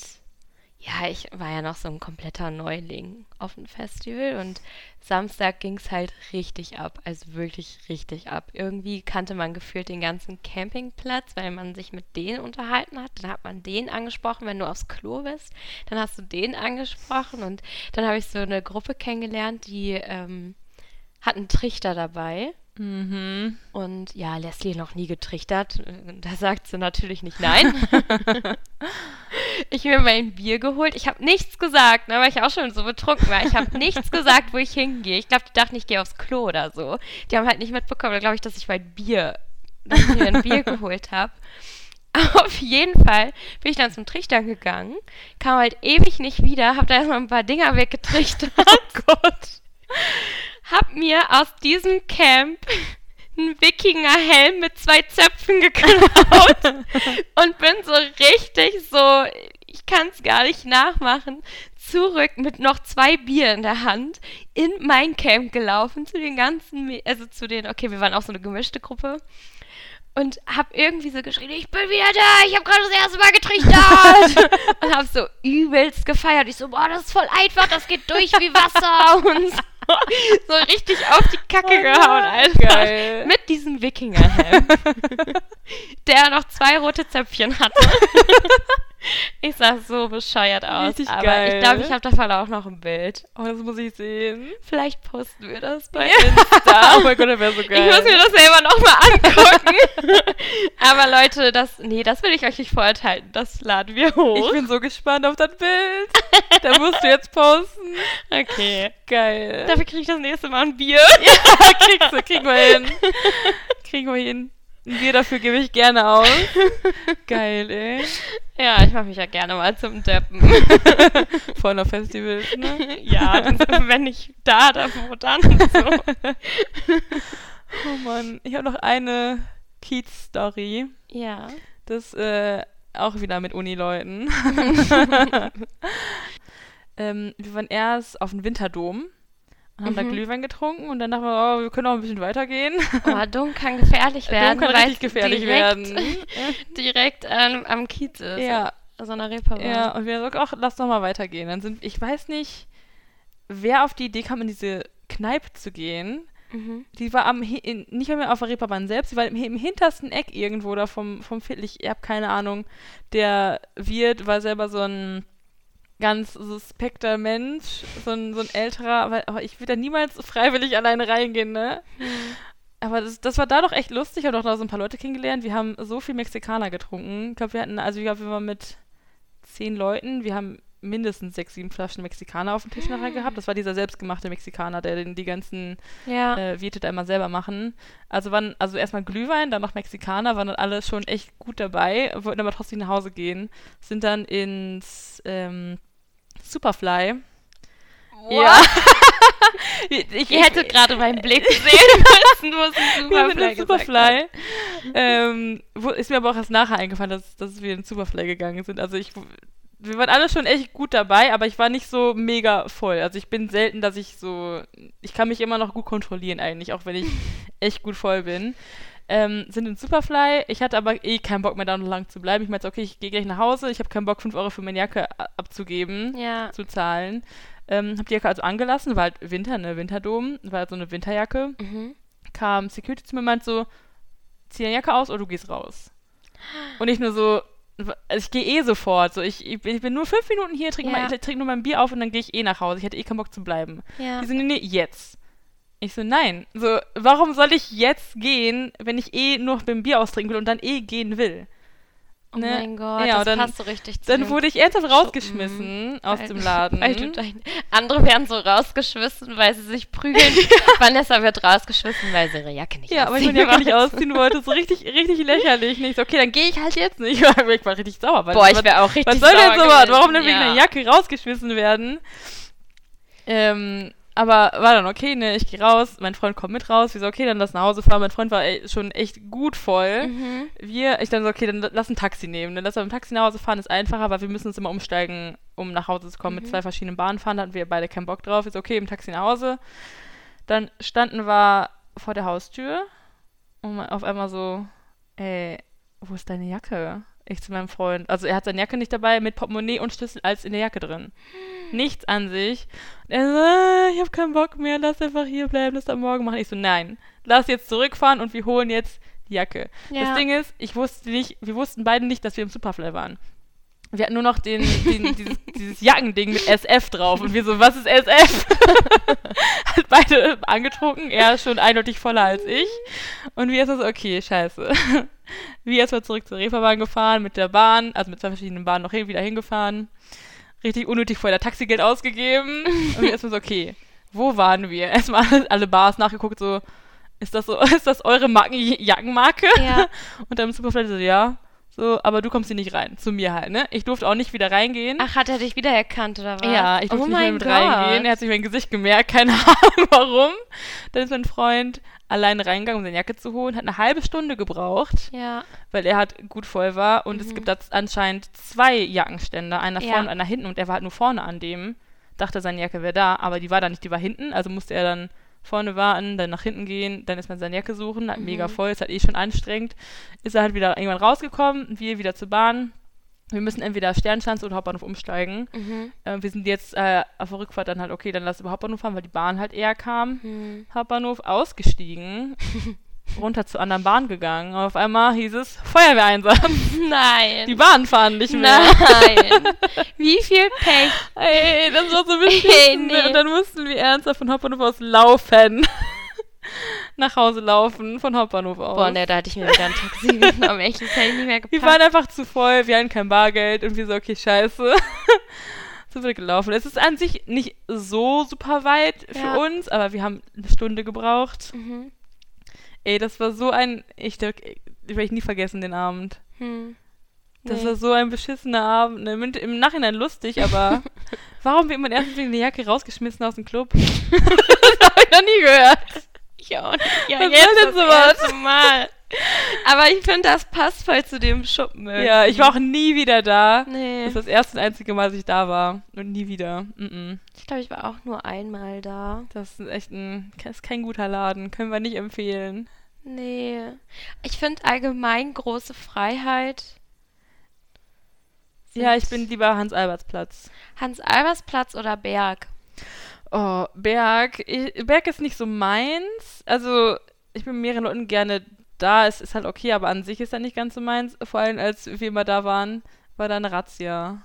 ja, ich war ja noch so ein kompletter Neuling auf dem Festival und Samstag ging es halt richtig ab, also wirklich richtig ab. Irgendwie kannte man gefühlt den ganzen Campingplatz, weil man sich mit denen unterhalten hat. Dann hat man den angesprochen, wenn du aufs Klo bist. Dann hast du den angesprochen und dann habe ich so eine Gruppe kennengelernt, die ähm, hat einen Trichter dabei. Mhm. Und ja, Leslie noch nie getrichtert. Da sagt sie natürlich nicht nein. ich habe mir mein Bier geholt. Ich habe nichts gesagt, ne, weil ich auch schon so betrunken war. Ich habe nichts gesagt, wo ich hingehe. Ich glaube, die dachten, ich gehe aufs Klo oder so. Die haben halt nicht mitbekommen, glaube ich, dass ich mein Bier, dass ich mir ein Bier geholt habe. Auf jeden Fall bin ich dann zum Trichter gegangen, kam halt ewig nicht wieder, habe da erstmal ein paar Dinger weggetrichtert. Oh Gott. Hab mir aus diesem Camp einen Wikingerhelm mit zwei Zöpfen geklaut und bin so richtig so, ich kann es gar nicht nachmachen, zurück mit noch zwei Bier in der Hand in mein Camp gelaufen zu den ganzen, also zu den, okay, wir waren auch so eine gemischte Gruppe und hab irgendwie so geschrien, ich bin wieder da, ich habe gerade das erste Mal getrichtert und hab so übelst gefeiert. Ich so, boah, das ist voll einfach, das geht durch wie Wasser und so, richtig auf die Kacke Oh gehauen, Alter. geil. Mit diesem Wikingerhelm, der noch zwei rote Zöpfchen hatte. Ich sah so bescheuert aus, Richtig aber geil. ich glaube, ich habe davon auch noch ein Bild. Oh, das muss ich sehen. Vielleicht posten wir das bei Ja. Insta. Oh mein Gott, das wäre so geil. Ich muss mir das selber nochmal angucken. Aber Leute, das, nee, das will ich euch nicht vorenthalten. Das laden wir hoch. Ich bin so gespannt auf das Bild. Da musst du jetzt posten. okay. Geil. Dafür kriege ich das nächste Mal ein Bier. kriegst du, kriegen wir hin. Kriegen wir hin. Ein Bier dafür gebe ich gerne aus. Geil, ey. Ja, ich mache mich ja gerne mal zum Deppen. Vor einer Festivals, ne? ja, wenn ich da, da, wo dann. So. Oh Mann. Ich habe noch eine Kiez-Story. Ja. Das, äh, auch wieder mit Uni-Leuten. ähm, wir waren erst auf dem Winterdom haben da Mhm. Glühwein getrunken und dann dachten wir, oh, wir können auch ein bisschen weitergehen. Oh, dumm kann gefährlich werden. Dom kann richtig gefährlich direkt, werden. Direkt ähm, am Kiez ist. ja, So einer Reeperbahn. ja, und wir haben gesagt, ach, lass doch mal weitergehen. Dann sind, ich weiß nicht, wer auf die Idee kam, in diese Kneipe zu gehen. Mhm. Die war am, in, nicht mehr auf der Reeperbahn selbst, die war im, im hintersten Eck irgendwo da vom, vom Viertel. Ich habe keine Ahnung. Der Wirt war selber so ein ganz suspekter Mensch, so ein, so ein älterer, weil aber ich würde da niemals freiwillig alleine reingehen, ne? Aber das, das war da doch echt lustig. Ich habe doch da so ein paar Leute kennengelernt. Wir haben so viel Mexikaner getrunken. Ich glaube, wir hatten, also ich glaube, wir waren mit zehn Leuten. Wir haben mindestens sechs, sieben Flaschen Mexikaner auf dem Tisch nachher gehabt. Das war dieser selbstgemachte Mexikaner, der den, die ganzen Ja. äh, da immer selber machen. Also waren, also erstmal Glühwein, dann noch Mexikaner, waren dann alle schon echt gut dabei, wollten aber trotzdem nach Hause gehen. Sind dann ins ähm, Superfly. Ja. ich, Ihr hättet gerade meinen Blick sehen müssen, wir sind Superfly Superfly. ähm, wo, ist mir aber auch erst nachher eingefallen, dass, dass wir in Superfly gegangen sind. Also ich, wir waren alle schon echt gut dabei, aber ich war nicht so mega voll. Also ich bin selten, dass ich so, ich kann mich immer noch gut kontrollieren eigentlich, auch wenn ich echt gut voll bin. Ähm, sind in Superfly. Ich hatte aber eh keinen Bock mehr da noch lang zu bleiben. Ich meinte, okay, ich gehe gleich nach Hause. Ich habe keinen Bock, 5 Euro für meine Jacke abzugeben Ja. zu zahlen. Ähm, hab die Jacke also angelassen, war halt Winter, ne, Winterdom, war halt so eine Winterjacke. Mhm. Kam Security zu mir und meint so, zieh deine Jacke aus oder du gehst raus. Und ich nur so, also ich gehe eh sofort, so ich, ich, bin, nur fünf Minuten hier, trinke Ja. trinke nur mein Bier auf und dann gehe ich eh nach Hause. Ich hätte eh keinen Bock zu bleiben. Ja. Die nee, nee, jetzt. Ich so, nein. So, warum soll ich jetzt gehen, wenn ich eh nur noch beim Bier austrinken will und dann eh gehen will? Oh Ne? mein Gott, Ja, das dann- passt so richtig zu Dann wurde ich ernsthaft Schuppen. rausgeschmissen aus Weil- dem Laden. Dein, andere werden so rausgeschmissen, weil sie sich prügeln. Vanessa wird rausgeschmissen, weil sie ihre Jacke nicht Ja, aber ich ausziehen meine Jacke nicht wollte. ausziehen wollte. So richtig, richtig lächerlich. Nicht so, okay, dann gehe ich halt jetzt nicht. Ich war, ich war richtig sauer. Weil Boah, ich wäre auch richtig Was soll denn sauer sowas? Warum denn wegen ja. einer Jacke rausgeschmissen werden? Ähm, aber war dann okay, ne, ich gehe raus, mein Freund kommt mit raus, wir so, okay, dann lass nach Hause fahren. Mein Freund war ey, schon echt gut voll. Mhm. Wir, ich dann so, okay, dann lass ein Taxi nehmen. Dann lass wir im Taxi nach Hause fahren, ist einfacher, weil wir müssen uns immer umsteigen, um nach Hause zu kommen. Mit Mhm. zwei verschiedenen Bahnen fahren, da hatten wir beide keinen Bock drauf. Ist okay, im Taxi nach Hause. Dann standen wir vor der Haustür Und auf einmal so, ey, wo ist deine Jacke? Ich zu meinem Freund. Also er hat seine Jacke nicht dabei, mit Portemonnaie und Schlüssel als in der Jacke drin. Nichts an sich. Und er so, ah, ich habe keinen Bock mehr, lass einfach hier bleiben, das am Morgen machen. Ich so, nein, lass jetzt zurückfahren und wir holen jetzt die Jacke. Ja. Das Ding ist, ich wusste nicht, wir wussten beide nicht, dass wir im Superfly waren. Wir hatten nur noch den, den dieses, dieses Jackending mit SF drauf. Und wir so, was ist SF? Hat beide angetrunken. Er ist schon eindeutig voller als ich. Und wir erstmal so, okay, scheiße. Wir erstmal zurück zur Reeperbahn gefahren mit der Bahn, also mit zwei verschiedenen Bahnen noch hin, wieder hingefahren. Richtig unnötig vorher Taxigeld ausgegeben. Und wir erstmal so, okay, wo waren wir? Erstmal alle, alle Bars nachgeguckt, so, ist das so, ist das eure Marken Jackenmarke? Ja. Und dann im Superfly so, ja. So, aber du kommst hier nicht rein. Zu mir halt, ne? Ich durfte auch nicht wieder reingehen. Ach, hat er dich wiedererkannt oder was? Ja, ich durfte oh nicht mehr mit Gott. reingehen. Er hat sich mein Gesicht gemerkt, keine Ahnung warum. Dann ist mein Freund alleine reingegangen, um seine Jacke zu holen, hat eine halbe Stunde gebraucht, Ja. weil er halt gut voll war. Und es Mhm. gibt da anscheinend zwei Jackenständer, einer Ja. vorne und einer hinten. Und er war halt nur vorne an dem. Dachte, seine Jacke wäre da, aber die war da nicht, die war hinten. Also musste er dann vorne warten, dann nach hinten gehen, dann ist man seine Jacke suchen, Mhm. mega voll, ist halt eh schon anstrengend. Ist er halt wieder irgendwann rausgekommen, wir wieder zur Bahn. Wir müssen entweder Sternschanze oder Hauptbahnhof umsteigen. Mhm. Äh, wir sind jetzt äh, auf der Rückfahrt dann halt, okay, dann lass über Hauptbahnhof fahren, weil die Bahn halt eher kam. Hm. Hauptbahnhof ausgestiegen, runter zur anderen Bahn gegangen. Und auf einmal hieß es Feuerwehreinsatz. Nein. Die Bahn fahren nicht mehr. Nein. Wie viel Pech. Ey, das war so Ey, beschissen. nee. Und dann mussten wir ernsthaft von Hauptbahnhof aus laufen. Nach Hause laufen, von Hauptbahnhof aus. Boah, ne, da hatte ich mir wieder ein Taxi genommen. Echt, das hätte ich nicht mehr gepackt. Wir waren einfach zu voll, wir hatten kein Bargeld und wir so, okay, scheiße. so wird gelaufen. Es ist an sich nicht so super weit für Ja. uns, aber wir haben eine Stunde gebraucht. mhm. Ey, das war so ein, ich, ich werde nie vergessen, den Abend. hm. Das Nee. war so ein beschissener Abend. ne, Im, Nachhinein lustig, aber warum wird man erst wegen der Jacke rausgeschmissen aus dem Club? das habe ich noch nie gehört. Ich auch nicht. Ja, Was jetzt soll denn sowas? Mal. Aber ich finde, das passt voll zu dem Schuppen. Ja, ich war auch nie wieder da. Nee. Das ist das erste und einzige Mal, dass ich da war. Und nie wieder. Mm -mm. Ich glaube, ich war auch nur einmal da. Das ist echt ein, das ist kein guter Laden. Können wir nicht empfehlen. Nee. Ich finde allgemein große Freiheit. Ja, ich bin lieber Hans-Alberts-Platz. Hans-Albers-Platz oder Berg. Oh, Berg. Ich, Berg ist nicht so meins. Also, ich bin mehreren Leuten gerne da. Es ist halt okay, aber an sich ist er nicht ganz so meins. Vor allem, als wir mal da waren, war da eine Razzia.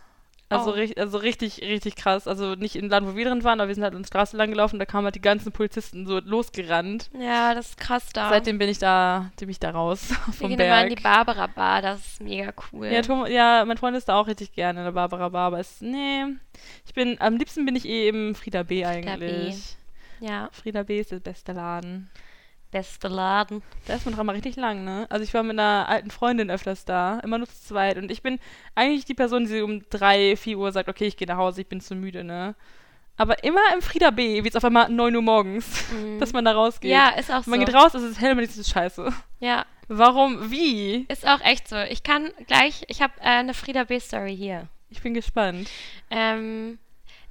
Also, Oh. richt- also richtig, richtig krass. Also nicht im Laden, wo wir drin waren, aber wir sind halt an der Straße lang gelaufen. Da kamen halt die ganzen Polizisten so losgerannt. Ja, das ist krass da. Seitdem bin ich da, bin ich da raus wir vom gehen immer in Berg. die Barbara Bar, das ist mega cool. Ja, Tom, ja, mein Freund ist da auch richtig gerne in der Barbara Bar, aber es, nee, ich bin, am liebsten bin ich eh im Frieda B eigentlich. ja, Frieda B ist der beste Laden. Beste Laden. Da ist man doch mal richtig lang, ne? Also ich war mit einer alten Freundin öfters da, immer nur zu zweit. Und ich bin eigentlich die Person, die um drei, vier Uhr sagt, okay, ich gehe nach Hause, ich bin zu müde, ne? Aber immer im Frieda B wird es auf einmal 9 Uhr morgens, Mhm. dass man da rausgeht. Ja, ist auch so. Man geht raus, es ist hell, man ist scheiße. Ja, Warum? Wie? ist auch echt so. Ich kann gleich, ich habe äh, eine Frieda B-Story hier. Ich bin gespannt. Ähm,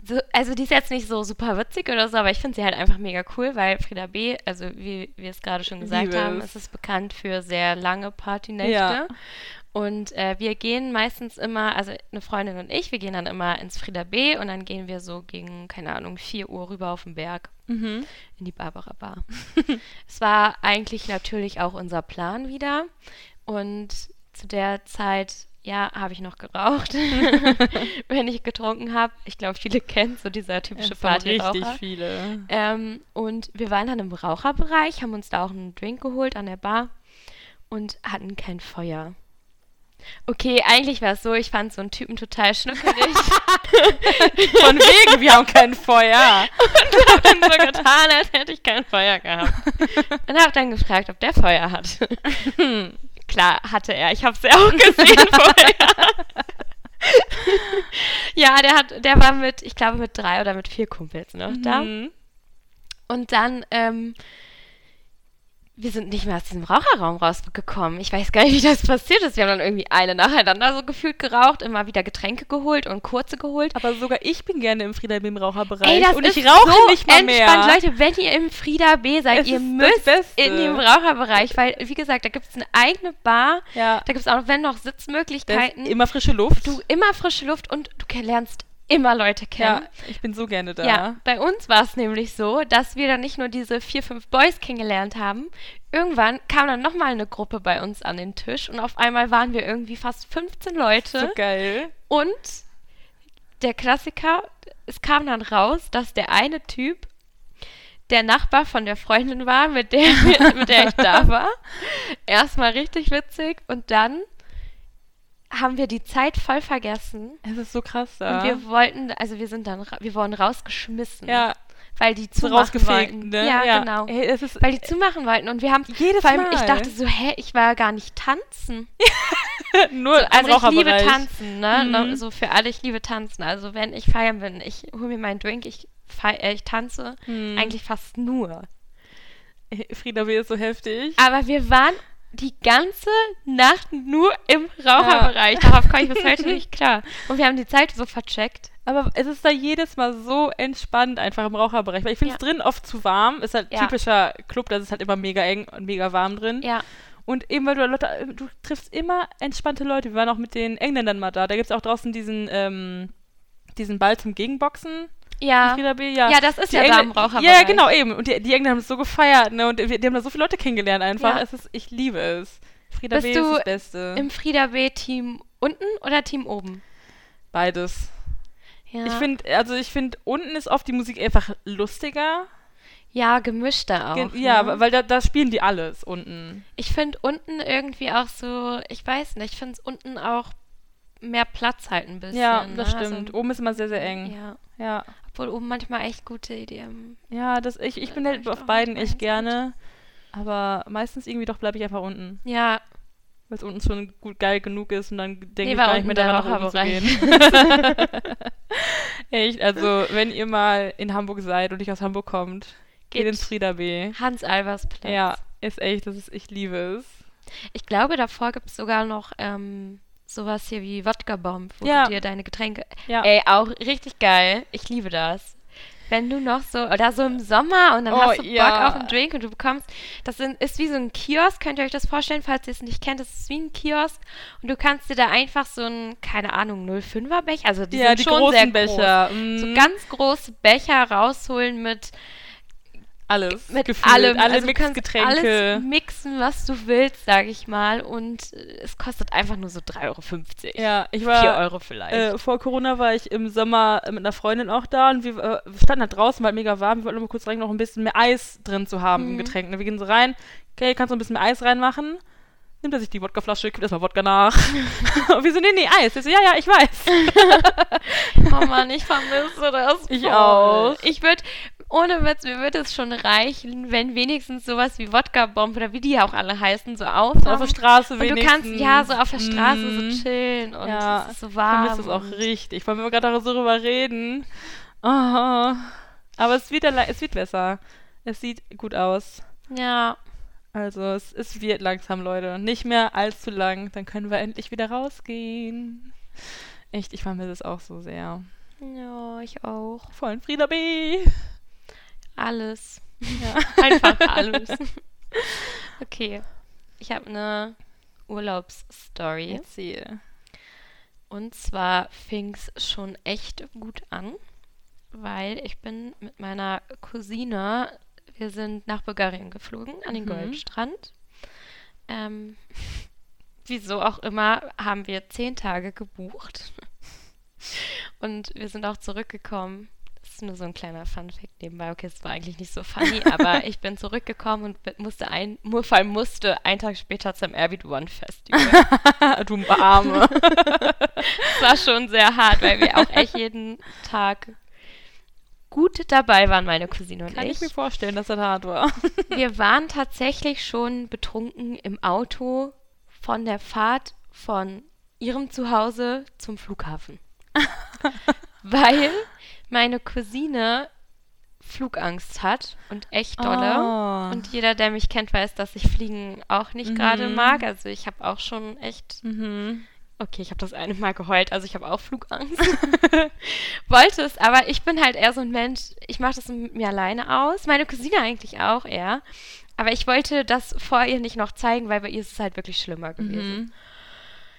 so, also die ist jetzt nicht so super witzig oder so, aber ich finde sie halt einfach mega cool, weil Frieda B., also wie wir es gerade schon gesagt Liebe haben, ist es bekannt für sehr lange Partynächte. Ja. Und äh, wir gehen meistens immer, also eine Freundin und ich, wir gehen dann immer ins Frieda B und dann gehen wir so gegen, keine Ahnung, 4 Uhr rüber auf den Berg Mhm. in die Barbara Bar. es war eigentlich natürlich auch unser Plan wieder. Und zu der Zeit, ja, habe ich noch geraucht, wenn ich getrunken habe. Ich glaube, viele kennen so dieser typische waren richtig Partyraucher. viele. Ähm, und wir waren dann im Raucherbereich, haben uns da auch einen Drink geholt an der Bar und hatten kein Feuer. Okay, eigentlich war es so, ich fand so einen Typen total schnuckelig. Von wegen, wir haben kein Feuer. hab dann so getan, als hätte ich kein Feuer gehabt. Und hab dann gefragt, ob der Feuer hat. Klar, hatte er. Ich habe es ja auch gesehen vorher. ja, der hat, der war mit, ich glaube, mit drei oder mit vier Kumpels noch da. Mhm. Und dann, ähm, wir sind nicht mehr aus diesem Raucherraum rausgekommen. Ich weiß gar nicht, wie das passiert ist. Wir haben dann irgendwie alle nacheinander so gefühlt geraucht, immer wieder Getränke geholt und kurze geholt. Aber sogar ich bin gerne im Frieda B im Raucherbereich. Ey, das und ist ich rauche so nicht mal entspannt. mehr. Leute, wenn ihr im Frieda B seid, Es ihr müsst in dem Raucherbereich, weil, wie gesagt, da gibt es eine eigene Bar. Ja. Da gibt es auch, wenn noch Sitzmöglichkeiten. immer frische Luft. du immer frische Luft und du lernst immer Leute kennen. ja, ich bin so gerne da. Ja, bei uns war es nämlich so, dass wir dann nicht nur diese vier, fünf Boys kennengelernt haben. Irgendwann kam dann nochmal eine Gruppe bei uns an den Tisch und auf einmal waren wir irgendwie fast 15 Leute. So geil. Und der Klassiker, es kam dann raus, dass der eine Typ der Nachbar von der Freundin war, mit der, mit der ich da war. Erstmal richtig witzig und dann haben wir die Zeit voll vergessen. Es ist so krass da. Und wir wollten, also wir sind dann, wir wurden rausgeschmissen. ja, Weil die so zumachen wollten. ne? Ja, genau. Ey, es ist Weil die zumachen wollten und wir haben, Jedes vor allem, ich Mal. dachte so, hä, ich war ja gar nicht tanzen. nur im Also ich liebe tanzen, ne? Mhm. No, So für alle, ich liebe tanzen. Also wenn ich feiern bin, ich hole mir meinen Drink, ich, fei äh, ich tanze Hm. eigentlich fast nur. Ey, Frieda B ist so heftig. Aber wir waren die ganze Nacht nur im Raucherbereich. Darauf komme ich bis heute nicht klar. Und wir haben die Zeit so vercheckt. Aber es ist da jedes Mal so entspannt einfach im Raucherbereich. Weil ich finde es Ja. drin oft zu warm. Ist halt Ja. typischer Club, da ist es halt immer mega eng und mega warm drin. Ja. Und eben weil du Leute, du triffst immer entspannte Leute. Wir waren auch mit den Engländern mal da. Da gibt es auch draußen diesen, ähm, diesen Ball zum Gegenboxen. Ja. Frieda B, ja. Ja, das ist Die ja Engl- Raucherbereich. Ja, genau, eben. Und die, die Engländer haben es so gefeiert, ne? Und wir, die haben da so viele Leute kennengelernt einfach. Ja. Es ist, ich liebe es. Frieda Bist B du ist das Beste. Im Frieda B Team unten oder Team oben? Beides. Ja. Ich finde, also ich finde, unten ist oft die Musik einfach lustiger. ja, gemischter auch. Gen- ja, ne? weil da, da spielen die alles unten. Ich finde unten irgendwie auch so, ich weiß nicht, ich finde es unten auch mehr Platz halt ein bisschen. ja, das ne? stimmt. Also, Oben ist immer sehr, sehr eng. ja, Ja. obwohl oben manchmal echt gute Ideen. Ja, das, ich, ich bin Äh, halt ich auf beiden echt gerne. Aber meistens irgendwie doch bleibe ich einfach unten. Ja, Weil es unten schon gut geil genug ist und dann denke Nee, ich gar nicht mehr daran, nach oben gehen. echt, also wenn ihr mal in Hamburg seid und nicht aus Hamburg kommt, geht, Geht. ins Frieda B. Hans Albers Platz. Ja, ist echt, das ist, ich liebe es. Ich glaube, davor gibt es sogar noch ähm, sowas hier wie Wodka-Bomb, wo Ja. du dir deine Getränke. Ja. Ey, auch richtig geil. Ich liebe das. Wenn du noch so, oder so im Sommer und dann Oh, hast du Bock ja. auf einen Drink und du bekommst, das ist wie so ein Kiosk, könnt ihr euch das vorstellen, falls ihr es nicht kennt, das ist wie ein Kiosk und du kannst dir da einfach so ein, keine Ahnung, 05er Becher, also die ja, sind die schon großen sehr Becher. groß. mm, So ganz große Becher rausholen mit alles. mit gefühlt, allem. Alle also du kannst Mixgetränke. alles mixen, was du willst, sage ich mal. Und äh, es kostet einfach nur so 3,50 Euro. Ja, ich 4 war. Euro vielleicht. Äh, vor Corona war ich im Sommer äh, mit einer Freundin auch da und wir, äh, standen da draußen, war halt mega warm. Wir wollten nur mal kurz rein, noch ein bisschen mehr Eis drin zu haben im Mhm. Getränk. Ne? Wir gehen so rein, okay, kannst du ein bisschen mehr Eis reinmachen? Nimmt er sich die Wodkaflasche, kippt erstmal Wodka nach. und wir so, nee, nee, Eis. Ich so, ja, ja, ich weiß. oh Mann, ich vermisse das. Ich voll. auch. Ich würde, ohne Witz, mir würde es schon reichen, wenn wenigstens sowas wie Wodka-Bomb oder wie die ja auch alle heißen, so auf. Auf der Straße und du wenigstens. kannst ja so auf der Straße Mm. so chillen und Ja, es ist so Ich warm. vermisse es auch richtig. Vor allem, wenn wir gerade so drüber reden. Oh. Aber es wird, es wird besser. Es sieht gut aus. Ja, Also es, es wird langsam, Leute. Nicht mehr allzu lang. Dann können wir endlich wieder rausgehen. Echt, ich vermisse es auch so sehr. ja, ich auch. Vollen Frieda B. Alles. Ja. Einfach alles. okay. Ich habe eine Urlaubsstory. Erzähl. Und zwar fing es schon echt gut an, weil ich bin mit meiner Cousine, wir sind nach Bulgarien geflogen, an den Mhm. Goldstrand. Ähm, wieso auch immer, haben wir zehn Tage gebucht. Und wir sind auch zurückgekommen. Das ist nur so ein kleiner Funfact nebenbei. Okay, es war eigentlich nicht so funny, aber ich bin zurückgekommen und musste ein, vor allem musste einen Tag später zum Airbeat One Festival. du Arme. Es war schon sehr hart, weil wir auch echt jeden Tag gut dabei waren, meine Cousine und Kann ich ich. mir vorstellen, dass das hart war. Wir waren tatsächlich schon betrunken im Auto von der Fahrt von ihrem Zuhause zum Flughafen. weil meine Cousine Flugangst hat und echt dolle. Oh. Und jeder, der mich kennt, weiß, dass ich Fliegen auch nicht gerade Mhm. mag. Also ich habe auch schon echt Mhm. Okay, ich habe das eine Mal geheult, also ich habe auch Flugangst. Wollte es, aber ich bin halt eher so ein Mensch, ich mache das mit mir alleine aus. Meine Cousine eigentlich auch eher. Aber ich wollte das vor ihr nicht noch zeigen, weil bei ihr ist es halt wirklich schlimmer gewesen. Mhm.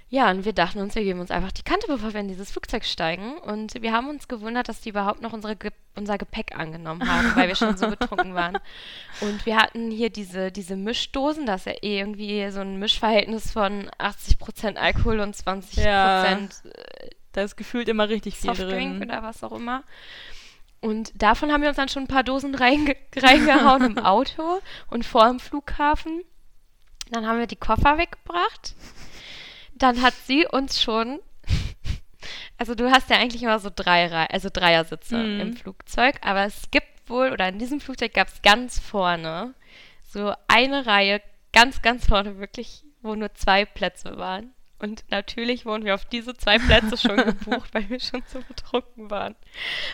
Ja, und wir dachten uns, wir geben uns einfach die Kante, bevor wir in dieses Flugzeug steigen. Und wir haben uns gewundert, dass die überhaupt noch unsere Ge unser Gepäck angenommen haben, weil wir schon so betrunken waren. Und wir hatten hier diese, diese Mischdosen, das ist ja eh irgendwie so ein Mischverhältnis von 80% Alkohol und 20% Ja. äh, Da ist gefühlt immer richtig viel Softdrink drin. oder was auch immer. Und davon haben wir uns dann schon ein paar Dosen reinge reingehauen im Auto und vor dem Flughafen. Dann haben wir die Koffer weggebracht. Dann hat sie uns schon, also du hast ja eigentlich immer so drei, Rei- also Dreiersitze Mhm. im Flugzeug, aber es gibt wohl, oder in diesem Flugzeug gab es ganz vorne so eine Reihe, ganz, ganz vorne wirklich, wo nur zwei Plätze waren. Und natürlich wurden wir auf diese zwei Plätze schon gebucht, weil wir schon so betrunken waren.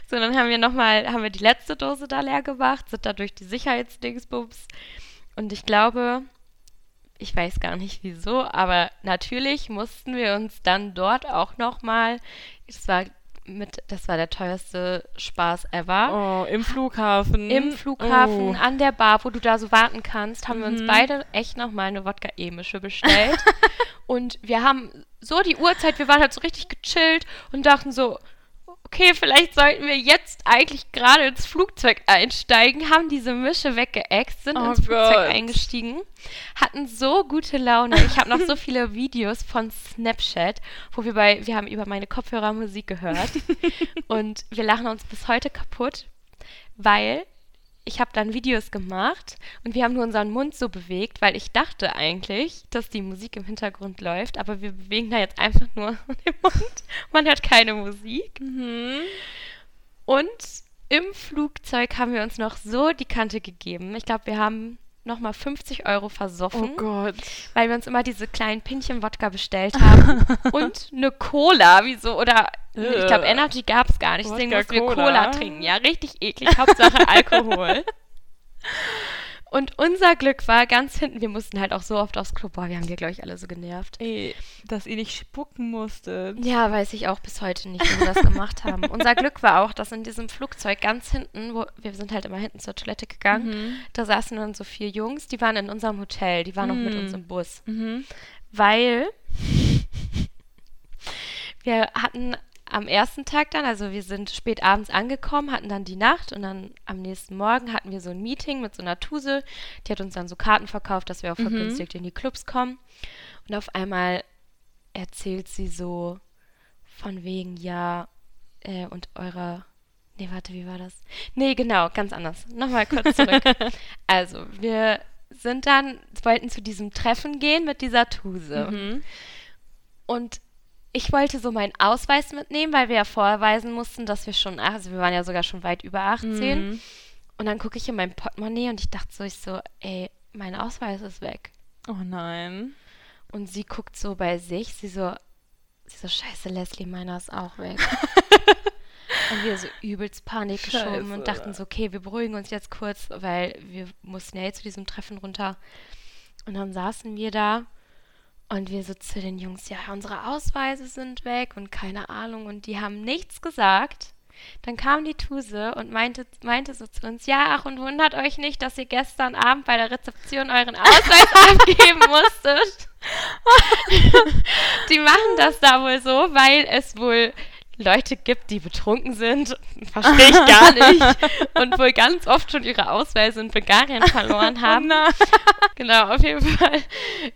So, dann haben wir nochmal, haben wir die letzte Dose da leer gemacht, sind da durch die Sicherheitsdingsbums. Und ich glaube, ich weiß gar nicht wieso, aber natürlich mussten wir uns dann dort auch nochmal, das war mit, das war der teuerste Spaß ever. Oh, im Flughafen. Im Flughafen, Oh. an der Bar, wo du da so warten kannst, haben wir uns Mhm. beide echt nochmal eine Wodka-Emische bestellt. und wir haben so die Uhrzeit, wir waren halt so richtig gechillt und dachten so, okay, vielleicht sollten wir jetzt eigentlich gerade ins Flugzeug einsteigen, haben diese Mische weggeext, sind Oh ins Flugzeug Gott. eingestiegen, hatten so gute Laune. Ich habe noch so viele Videos von Snapchat, wo wir bei, wir haben über meine Kopfhörer Musik gehört und wir lachen uns bis heute kaputt, weil ich habe dann Videos gemacht und wir haben nur unseren Mund so bewegt, weil ich dachte eigentlich, dass die Musik im Hintergrund läuft, aber wir bewegen da jetzt einfach nur den Mund. Man hört keine Musik. Mhm. Und im Flugzeug haben wir uns noch so die Kante gegeben. Ich glaube, wir haben nochmal 50 Euro versoffen, Oh Gott. weil wir uns immer diese kleinen Pinchen Wodka bestellt haben und eine Cola, wieso? Oder ich glaube. Energy gab es gar nicht, deswegen mussten wir. Cola trinken. Ja, richtig eklig, Hauptsache Alkohol. Und unser Glück war ganz hinten, wir mussten halt auch so oft aufs Klo. Boah, wir haben wir, glaube ich, alle so genervt. Ey, dass ihr nicht spucken musstet. Ja, weiß ich auch bis heute nicht, wie wir das gemacht haben. Unser Glück war auch, dass in diesem Flugzeug ganz hinten, wo wir sind halt immer hinten zur Toilette gegangen, Mhm. da saßen dann so vier Jungs, die waren in unserem Hotel, die waren auch mit Mhm. uns im Bus. Mhm. Weil wir hatten am ersten Tag dann, also wir sind spät abends angekommen, hatten dann die Nacht und dann am nächsten Morgen hatten wir so ein Meeting mit so einer Tuse, die hat uns dann so Karten verkauft, dass wir auch Mhm. vergünstigt in die Clubs kommen. Und auf einmal erzählt sie so von wegen, ja, äh, und eurer. Nee, warte, wie war das? Nee, genau, ganz anders. Nochmal kurz zurück. also, wir sind dann, wollten zu diesem Treffen gehen mit dieser Tuse. Mhm. Und ich wollte so meinen Ausweis mitnehmen, weil wir ja vorweisen mussten, dass wir schon, also wir waren ja sogar schon weit über 18. Mhm. Und dann gucke ich in mein Portemonnaie und ich dachte so, ich so, ey, mein Ausweis ist weg. Oh nein. Und sie guckt so bei sich, sie so, sie so, scheiße, Leslie, meiner ist auch weg. und wir so übelst Panik geschoben Scheiße. und dachten so, okay, wir beruhigen uns jetzt kurz, weil wir mussten ja jetzt zu diesem Treffen runter. Und dann saßen wir da und wir so zu den Jungs, ja, unsere Ausweise sind weg und keine Ahnung und die haben nichts gesagt. Dann kam die Tuse und meinte, meinte so zu uns, ja, ach und wundert euch nicht, dass ihr gestern Abend bei der Rezeption euren Ausweis abgeben musstet. die machen das da wohl so, weil es wohl Leute gibt, die betrunken sind, verstehe ich gar nicht, und wohl ganz oft schon ihre Ausweise in Bulgarien verloren haben. Oh nein. Genau, auf jeden Fall.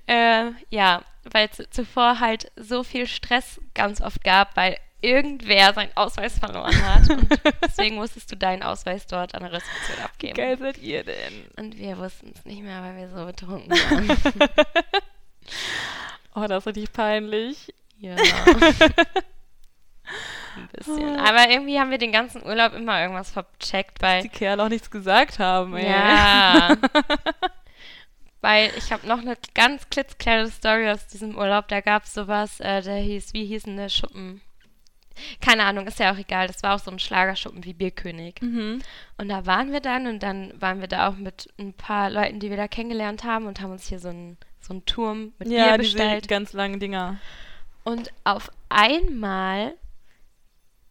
Äh, ja, weil zu, zuvor halt so viel Stress ganz oft gab, weil irgendwer seinen Ausweis verloren hat. Und deswegen musstest du deinen Ausweis dort an der Rezeption Wie abgeben. geil seid ihr denn? Und wir wussten es nicht mehr, weil wir so betrunken waren. Oh, das ist richtig peinlich. ja. Ein bisschen. Aber irgendwie haben wir den ganzen Urlaub immer irgendwas vercheckt, weil. Die Kerle auch nichts gesagt haben, ey. Ja. Weil ich habe noch eine ganz klitzkleine Story aus diesem Urlaub. Da gab es sowas, äh, der hieß, wie hieß denn der Schuppen? keine Ahnung, ist ja auch egal. Das war auch so ein Schlagerschuppen wie Bierkönig. Mhm. Und da waren wir dann und dann waren wir da auch mit ein paar Leuten, die wir da kennengelernt haben und haben uns hier so einen so einen Turm mit Ja, Bier bestellt. ganz langen Dinger. Und auf einmal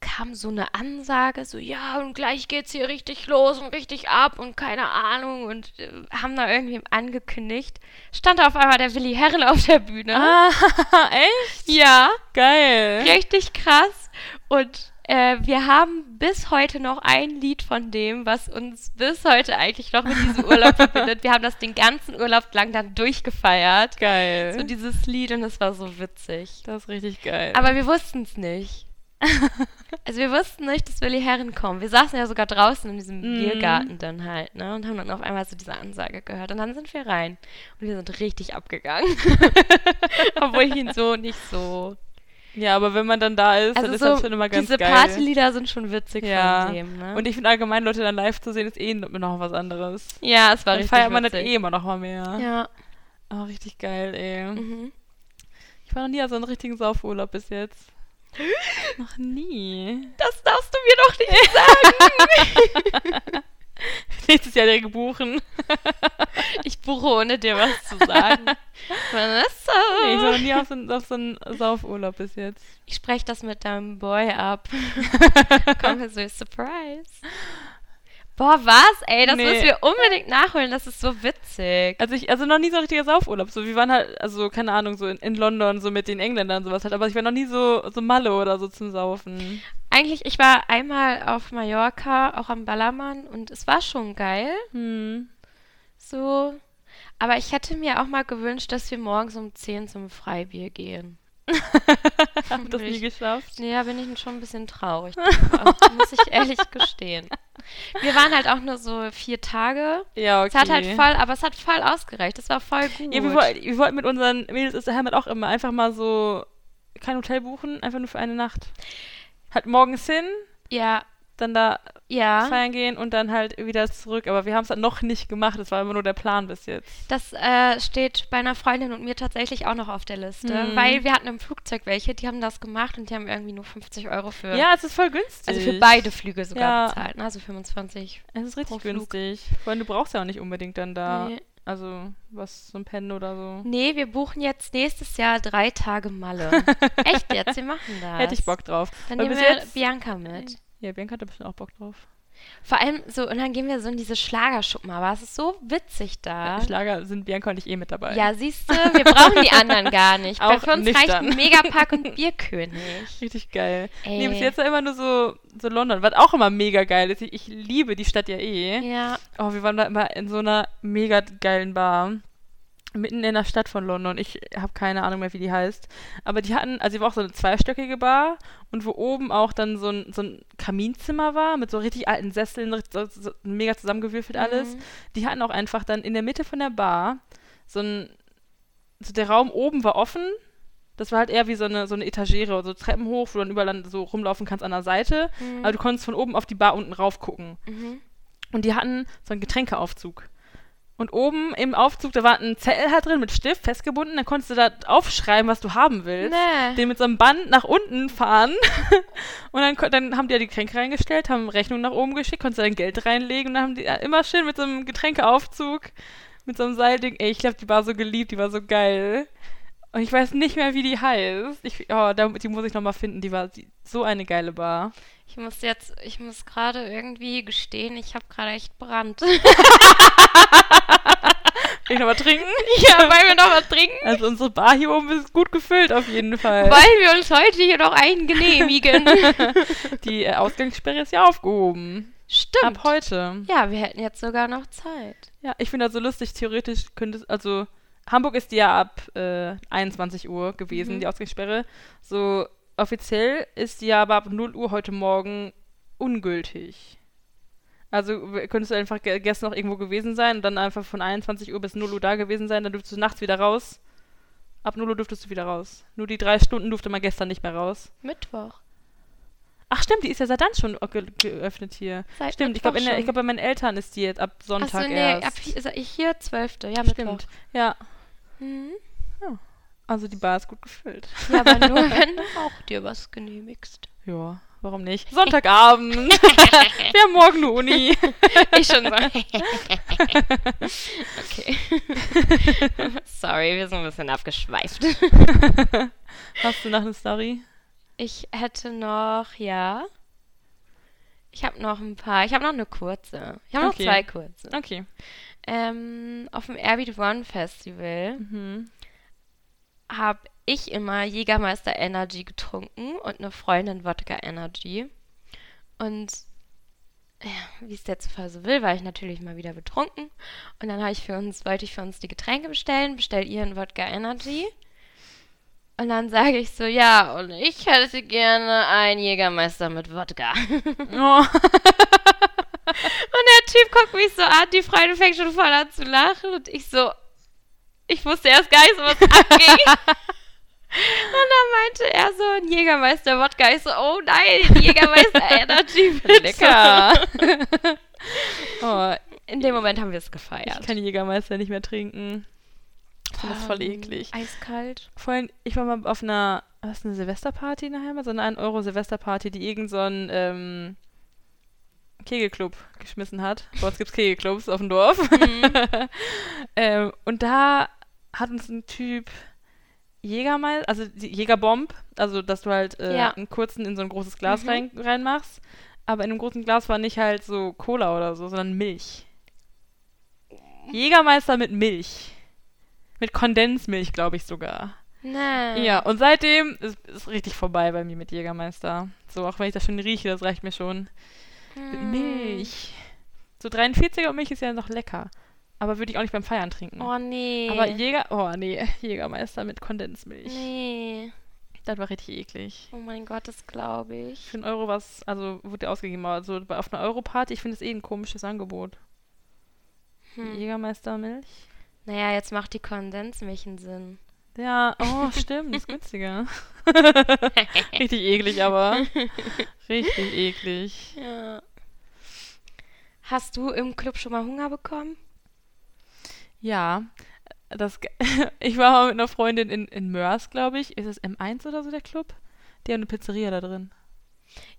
kam so eine Ansage, so ja, und gleich geht's hier richtig los und richtig ab und keine Ahnung und äh, haben da irgendwie angekündigt. Stand auf einmal der Willi Herren auf der Bühne. Ah, echt? Ja, Geil. richtig krass. Und äh, wir haben bis heute noch ein Lied von dem, was uns bis heute eigentlich noch mit diesem Urlaub verbindet. Wir haben das den ganzen Urlaub lang dann durchgefeiert. Geil. So dieses Lied und es war so witzig. das ist richtig geil. Aber wir wussten es nicht. Also wir wussten nicht, dass Willi Herren kommt. Wir saßen ja sogar draußen in diesem Mhm. Biergarten dann halt, ne? Und haben dann auf einmal so diese Ansage gehört. Und dann sind wir rein. Und wir sind richtig abgegangen. Obwohl ich ihn so nicht so. ja, aber wenn man dann da ist, dann Also ist das so, schon immer ganz diese geil. Partylieder sind schon witzig Ja. von dem, ne? Und ich finde allgemein, Leute dann live zu sehen, ist eh noch was anderes. ja, es war Dann richtig feiert man das eh immer noch mal mehr. Ja. Oh, richtig geil, ey. Mhm. Ich war noch nie auf so einen richtigen Saufurlaub bis jetzt. Noch nie. Das darfst du mir doch nicht sagen. Nächstes Jahr direkt buchen. ich buche, ohne dir was zu sagen. Vanessa. Nee, ich war noch nie auf so, auf so einen Saufurlaub bis jetzt. Ich spreche das mit deinem Boy ab. Komm so, Surprise. Boah, was? Ey, das Nee. müssen wir unbedingt nachholen. Das ist so witzig. Also ich, also noch nie so ein richtiger Saufurlaub. So, wir waren halt, also keine Ahnung, so in, in London, so mit den Engländern und sowas halt, aber ich war noch nie so, so Malle oder so zum Saufen. Eigentlich, ich war einmal auf Mallorca, auch am Ballermann, und es war schon geil. Hm. So. Aber ich hätte mir auch mal gewünscht, dass wir morgens um 10 zum Freibier gehen. Hab das nie geschafft. Nee, da bin ich schon ein bisschen traurig. muss ich ehrlich gestehen. Wir waren halt auch nur so vier Tage. Ja, okay. Es hat halt voll, aber es hat voll ausgereicht. Es war voll gut. Ja, wir, wollten, mit unseren Mädels aus der Heimat auch immer einfach mal so kein Hotel buchen, einfach nur für eine Nacht. Halt morgens hin, ja, dann da ja. feiern gehen und dann halt wieder zurück. Aber wir haben es dann noch nicht gemacht. Das war immer nur der Plan bis jetzt. Das äh, steht bei einer Freundin und mir tatsächlich auch noch auf der Liste, Mhm. weil wir hatten im Flugzeug welche, die haben das gemacht und die haben irgendwie nur 50 Euro für, Ja, es ist voll günstig. also für beide Flüge sogar Ja. bezahlt, ne? also 25. Es ist richtig günstig. Vor allem, du brauchst ja auch nicht unbedingt dann da, Nee. also was zum Pennen oder so. nee, wir buchen jetzt nächstes Jahr drei Tage Malle. Echt jetzt, wir machen das. Hätte ich Bock drauf. Dann Weil nehmen wir jetzt- Bianca mit. Ja, Bianca hat da bestimmt auch Bock drauf. Vor allem so, und dann gehen wir so in diese Schlagerschuppen, aber es ist so witzig da. Schlager sind Bianca und ich eh mit dabei. Ja, siehst du, wir brauchen die anderen gar nicht. Bei Auch für uns nüchtern. reicht Megapack und Bierkönig. Richtig geil. Ey. Nee, bis jetzt immer nur so, so London, was auch immer mega geil ist. Ich, ich liebe die Stadt ja eh. Ja, Oh, wir waren da immer in so einer mega geilen Bar. Mitten in der Stadt von London. Ich habe keine Ahnung mehr, wie die heißt. Aber die hatten, also die war auch so eine zweistöckige Bar und wo oben auch dann so ein, so ein Kaminzimmer war mit so richtig alten Sesseln, so, so mega zusammengewürfelt alles. Mhm. Die hatten auch einfach dann in der Mitte von der Bar so ein, so der Raum oben war offen. Das war halt eher wie so eine, so eine Etagere, so Treppen hoch, wo du dann überall so rumlaufen kannst an der Seite. Mhm. Aber du konntest von oben auf die Bar unten rauf gucken. Mhm. Und die hatten so einen Getränkeaufzug. Und oben im Aufzug, da war ein Zettel halt drin mit Stift festgebunden. Dann konntest du da aufschreiben, was du haben willst. Nee. Den mit so einem Band nach unten fahren. und dann, dann haben die ja die Getränke reingestellt, haben Rechnung nach oben geschickt, konntest du dein Geld reinlegen. Und dann haben die ja immer schön mit so einem Getränkeaufzug, mit so einem Seilding. Ey, ich glaube, die war so geliebt, die war so geil. Und ich weiß nicht mehr, wie die heißt. Ich, oh, die muss ich nochmal finden. Die war so eine geile Bar. Ich muss jetzt, ich muss gerade irgendwie gestehen, ich habe gerade echt Brand. Will ich nochmal trinken? ja, wollen wir noch was trinken? Also unsere Bar hier oben ist gut gefüllt auf jeden Fall. Wollen wir uns heute hier noch einen genehmigen? Die äh, Ausgangssperre ist ja aufgehoben. Stimmt. Ab heute. Ja, wir hätten jetzt sogar noch Zeit. Ja, ich finde das so lustig. Theoretisch könnte es, also Hamburg ist die ja ab äh, 21 Uhr gewesen, Mhm. die Ausgangssperre. So offiziell ist die ja aber ab 0 Uhr heute Morgen ungültig. Also könntest du einfach ge gestern noch irgendwo gewesen sein und dann einfach von 21 Uhr bis 0 Uhr da gewesen sein, dann dürftest du nachts wieder raus. Ab 0 Uhr dürftest du wieder raus. Nur die drei Stunden durfte man gestern nicht mehr raus. Mittwoch. Ach stimmt, die ist ja seit dann schon ge geöffnet hier. Seit Stimmt, ich glaube, Mittwoch glaub, bei meinen Eltern ist die jetzt ab Sonntag Achso, nee, erst. ab hier, ist hier 12. Ja, Mittwoch. Stimmt, ja. Mhm. Also die Bar ist gut gefüllt. Ja, aber nur wenn du auch dir was genehmigst. Ja, warum nicht? Sonntagabend. Wir haben morgen eine Uni. Ich schon so. okay. Sorry, wir sind ein bisschen abgeschweift. Hast du noch eine Story? Ich hätte noch, ja. Ich habe noch ein paar. Ich habe noch eine kurze. Ich habe Okay. noch zwei kurze. Okay. Ähm, auf dem Airbeat One Festival Mhm. Habe ich immer Jägermeister Energy getrunken und eine Freundin Wodka Energy. Und ja, wie es der Zufall so will, war ich natürlich mal wieder betrunken. Und dann ich für uns, wollte ich für uns die Getränke bestellen, bestell ihr einen Wodka Energy. Und dann sage ich so, ja, und ich hätte gerne einen Jägermeister mit Wodka. Oh. Und der Typ guckt mich so an, die Freundin fängt schon voll an zu lachen und ich so, ich wusste erst gar nicht was abging. und dann meinte er so, ein Jägermeister Wodka. Ich so, oh nein, Jägermeister Energy. Lecker. oh, In dem Moment haben wir es ich gefeiert. kann Jägermeister nicht mehr trinken. Ich finde das voll Ähm, eklig. Eiskalt. Vorhin, ich war mal auf einer, was, eine Silvesterparty nachher mal? So eine 1-Euro-Silvesterparty, die irgend so ein ähm, Kegelclub geschmissen hat. Bei uns gibt es Kegelclubs auf dem Dorf. ähm, und da hat uns ein Typ Jägermeister, also die Jägerbomb, also dass du halt äh, Ja. einen kurzen in so ein großes Glas Mhm. rein, reinmachst. Aber in einem großen Glas war nicht halt so Cola oder so, sondern Milch. Jägermeister mit Milch. Mit Kondensmilch, glaube ich sogar. Nein. Ja, und seitdem ist es richtig vorbei bei mir mit Jägermeister. So, auch wenn ich das schon rieche, das reicht mir schon. Mit Hm. Milch. So 43er Milch ist ja noch lecker. Aber würde ich auch nicht beim Feiern trinken. Oh nee. Aber Jäger, oh nee, Jägermeister mit Kondensmilch. Nee. Das war richtig eklig. Oh mein Gott, das glaube ich. Für einen Euro was, also wurde ausgegeben. Also bei- auf einer Euro-Party, ich finde es eh ein komisches Angebot. Hm. Jägermeister Milch. Naja, jetzt macht die Kondensmilch einen Sinn. Ja, oh, stimmt, ist günstiger. richtig eklig, aber. Richtig eklig. Ja. Hast du im Club schon mal Hunger bekommen? Ja, das, ich war mal mit einer Freundin in, in Mörs, glaube ich. Ist es M1 oder so der Club? Die haben eine Pizzeria da drin.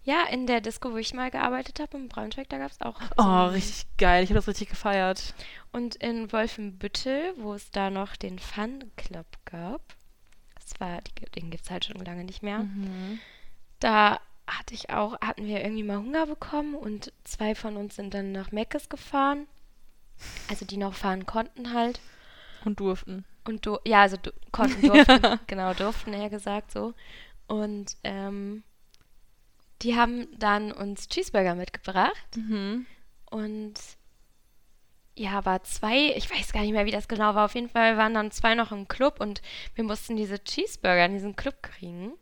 Ja, in der Disco, wo ich mal gearbeitet habe, in Braunschweig, da gab es auch. so Oh, richtig geil. Ich habe das richtig gefeiert. Und in Wolfenbüttel, wo es da noch den Fun Club gab, das war, die- den gibt es halt schon lange nicht mehr, Mhm. da hatte ich auch, hatten wir irgendwie mal Hunger bekommen und zwei von uns sind dann nach Meckes gefahren. Also die noch fahren konnten halt. Und durften. Und du, ja, also du, konnten, durften, genau, durften eher gesagt so. Und ähm, die haben dann uns Cheeseburger mitgebracht. Mhm. Und ja, war zwei, ich weiß gar nicht mehr, wie das genau war. Auf jeden Fall waren dann zwei noch im Club und wir mussten diese Cheeseburger in diesen Club kriegen.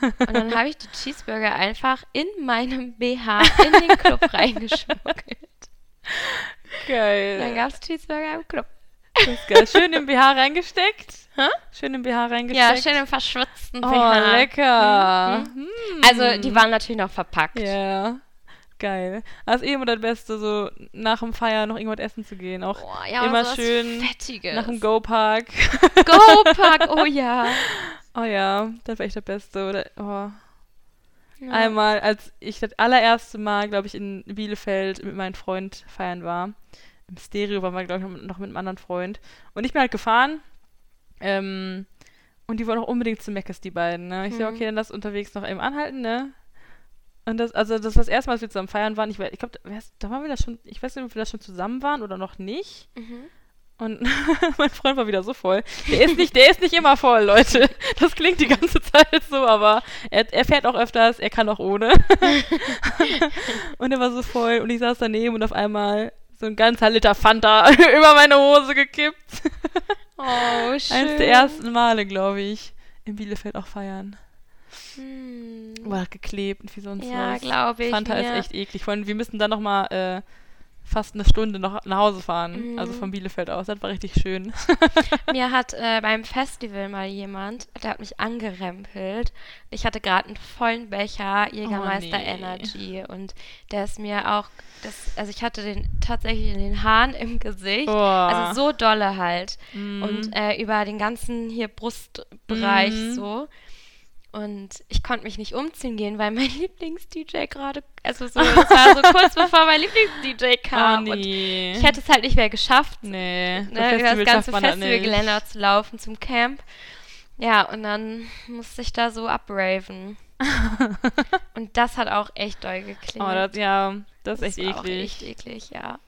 Und dann habe ich die Cheeseburger einfach in meinem BH in den Club reingeschmuggelt. Geil. Dann gab es Cheeseburger im Club. das ist geil. Schön im BH reingesteckt. Hä? Schön im BH Ja, reingesteckt. schön im verschwitzten Oh, BH. lecker. Mhm. Hm. Also, die waren natürlich noch verpackt. Ja. Geil. Also eh immer das Beste, so nach dem Feiern noch irgendwas essen zu gehen. Auch Boah, ja, immer schön Fettiges. nach dem Go-Park. Go-Park, oh ja. Oh ja, das war echt das Beste. Oder, oh. Ja. Einmal, als ich das allererste Mal, glaube ich, in Bielefeld mit meinem Freund feiern war. Im Stereo waren wir, glaube ich, noch mit einem anderen Freund. Und ich bin halt gefahren. Ähm, und die wollen auch unbedingt zu Meckes, die beiden. Ne? Ich so, Mhm. okay, dann lass unterwegs noch eben anhalten, ne? Und das, also das war das erste Mal, als wir zusammen feiern waren. Ich, ich glaube, da waren wir das schon, ich weiß nicht, ob wir das schon zusammen waren oder noch nicht. Mhm. Und mein Freund war wieder so voll. Der ist nicht, der ist nicht immer voll, Leute. Das klingt die ganze Zeit so, aber er, er fährt auch öfters, er kann auch ohne. und er war so voll und ich saß daneben und auf einmal so ein ganzer Liter Fanta über meine Hose gekippt. Oh, schön. Eines der ersten Male, glaube ich, in Bielefeld auch feiern. Hm. War geklebt und wie sonst Ja, was. glaube ich. Fanta mir. ist echt eklig. Vor allem, wir müssen dann nochmal äh, fast eine Stunde noch nach Hause fahren. Mhm. Also von Bielefeld aus. Das war richtig schön. Mir hat äh, beim Festival mal jemand, der hat mich angerempelt. Ich hatte gerade einen vollen Becher Jägermeister nee. Energy und der ist mir auch, das, also ich hatte den tatsächlich in den Haaren im Gesicht. Boah. Also so dolle halt. Mhm. Und äh, über den ganzen hier Brustbereich Mhm. so. Und ich konnte mich nicht umziehen gehen, weil mein Lieblings-DJ gerade, also so, es war so kurz bevor mein Lieblings-DJ kam. oh Und nee. ich hätte es halt nicht mehr geschafft, nee, ne, über das ganze schafft man das nicht. Festivalgelände zu laufen zum Camp. Ja, und dann musste ich da so abraven. Und das hat auch echt doll geklingt. Oh, das, ja, das ist echt auch eklig. echt eklig, ja.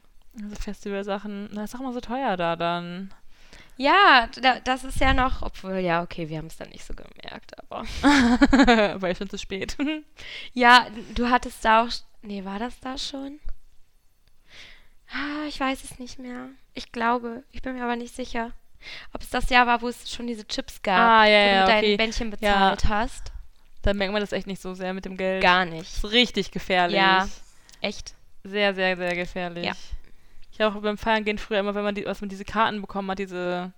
Also Festivalsachen, das ist auch immer so teuer da dann. Ja, da, das ist ja noch, obwohl, ja, okay, wir haben es dann nicht so gemerkt, aber. Weil schon zu spät. Ja, du hattest da auch. Nee, war das da schon? Ah, ich weiß es nicht mehr. Ich glaube, ich bin mir aber nicht sicher. Ob es das Jahr war, wo es schon diese Chips gab, Ah, ja, wo ja, du dein okay. Bändchen Ja. bezahlt hast. da merkt man das echt nicht so sehr mit dem Geld. Gar nicht. Das ist richtig gefährlich. Ja. Echt? Sehr, sehr, sehr gefährlich. Ja. Ich habe auch beim Feiern gehen früher immer, wenn man die, was man diese Karten bekommen hat, diese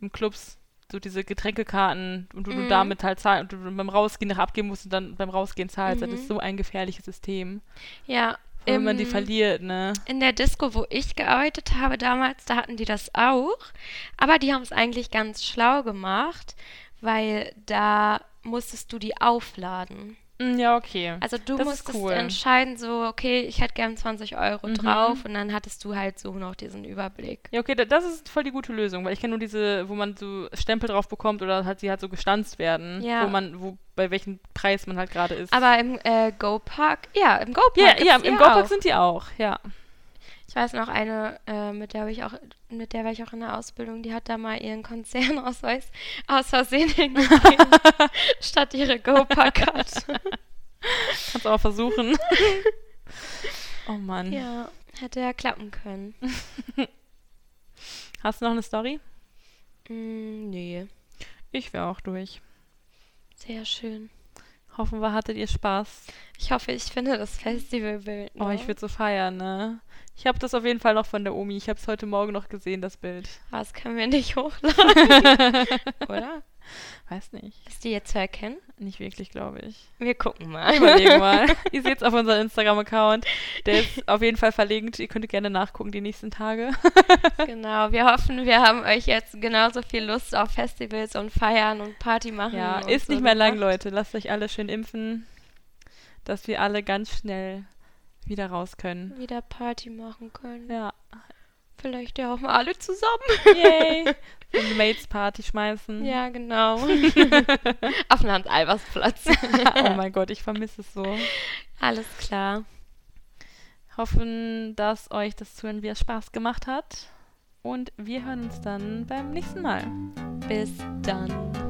im Clubs, so diese Getränkekarten und du, du Mhm. damit halt zahlst und du beim Rausgehen nach abgeben musst und dann beim Rausgehen zahlst. Das Mhm. ist so ein gefährliches System. Ja. Wenn man die im- verliert, ne? In der Disco, wo ich gearbeitet habe damals, da hatten die das auch. Aber die haben es eigentlich ganz schlau gemacht, weil da musstest du die aufladen. Mm, Ja, okay. Also du Das musstest cool. entscheiden, so, okay, ich hätte gern 20 Euro Mhm. drauf und dann hattest du halt so noch diesen Überblick. Ja, okay, da, das ist voll die gute Lösung, weil ich kenne nur diese, wo man so Stempel drauf bekommt oder halt die halt so gestanzt werden, Ja. wo man, wo bei welchem Preis man halt gerade ist. Aber im äh, Go-Park, ja, im Go-Park. ja, ja, im Go-Park sind die auch, ja. Ich weiß noch eine, äh, mit der war ich auch, mit der war ich auch in der Ausbildung, die hat da mal ihren Konzernausweis aus Versehen hingegeben, statt ihre Go-Park-Karte. Kannst auch versuchen. oh Mann. ja, hätte ja klappen können. Hast du noch eine Story? Mm, nee, Ich wäre auch durch. sehr schön. Hoffen wir, hattet ihr Spaß. Ich hoffe, ich finde das Festivalbild. Oh, ich würde so feiern, ne? Ich habe das auf jeden Fall noch von der Omi. Ich habe es heute Morgen noch gesehen, das Bild. Aber das können wir nicht hochladen. Oder? Weiß nicht. Ist die jetzt zu erkennen? Nicht wirklich, glaube ich. Wir gucken mal. Überlegen mal. Ihr seht es auf unserem Instagram-Account. Der ist auf jeden Fall verlinkt. Ihr könnt gerne nachgucken die nächsten Tage. genau, wir hoffen, wir haben euch jetzt genauso viel Lust auf Festivals und Feiern und Party machen. Ja, ist so nicht mehr lang. Leute. Lasst euch alle schön impfen, dass wir alle ganz schnell wieder raus können. Wieder Party machen können. Ja. Vielleicht ja auch mal alle zusammen. Yay. Eine Mates-Party schmeißen. Ja, genau. auf dem Hans-Albers-Platz. oh mein Gott, ich vermisse es so. Alles klar. Hoffen, dass euch das Zuhören wieder Spaß gemacht hat. Und wir hören uns dann beim nächsten Mal. Bis dann.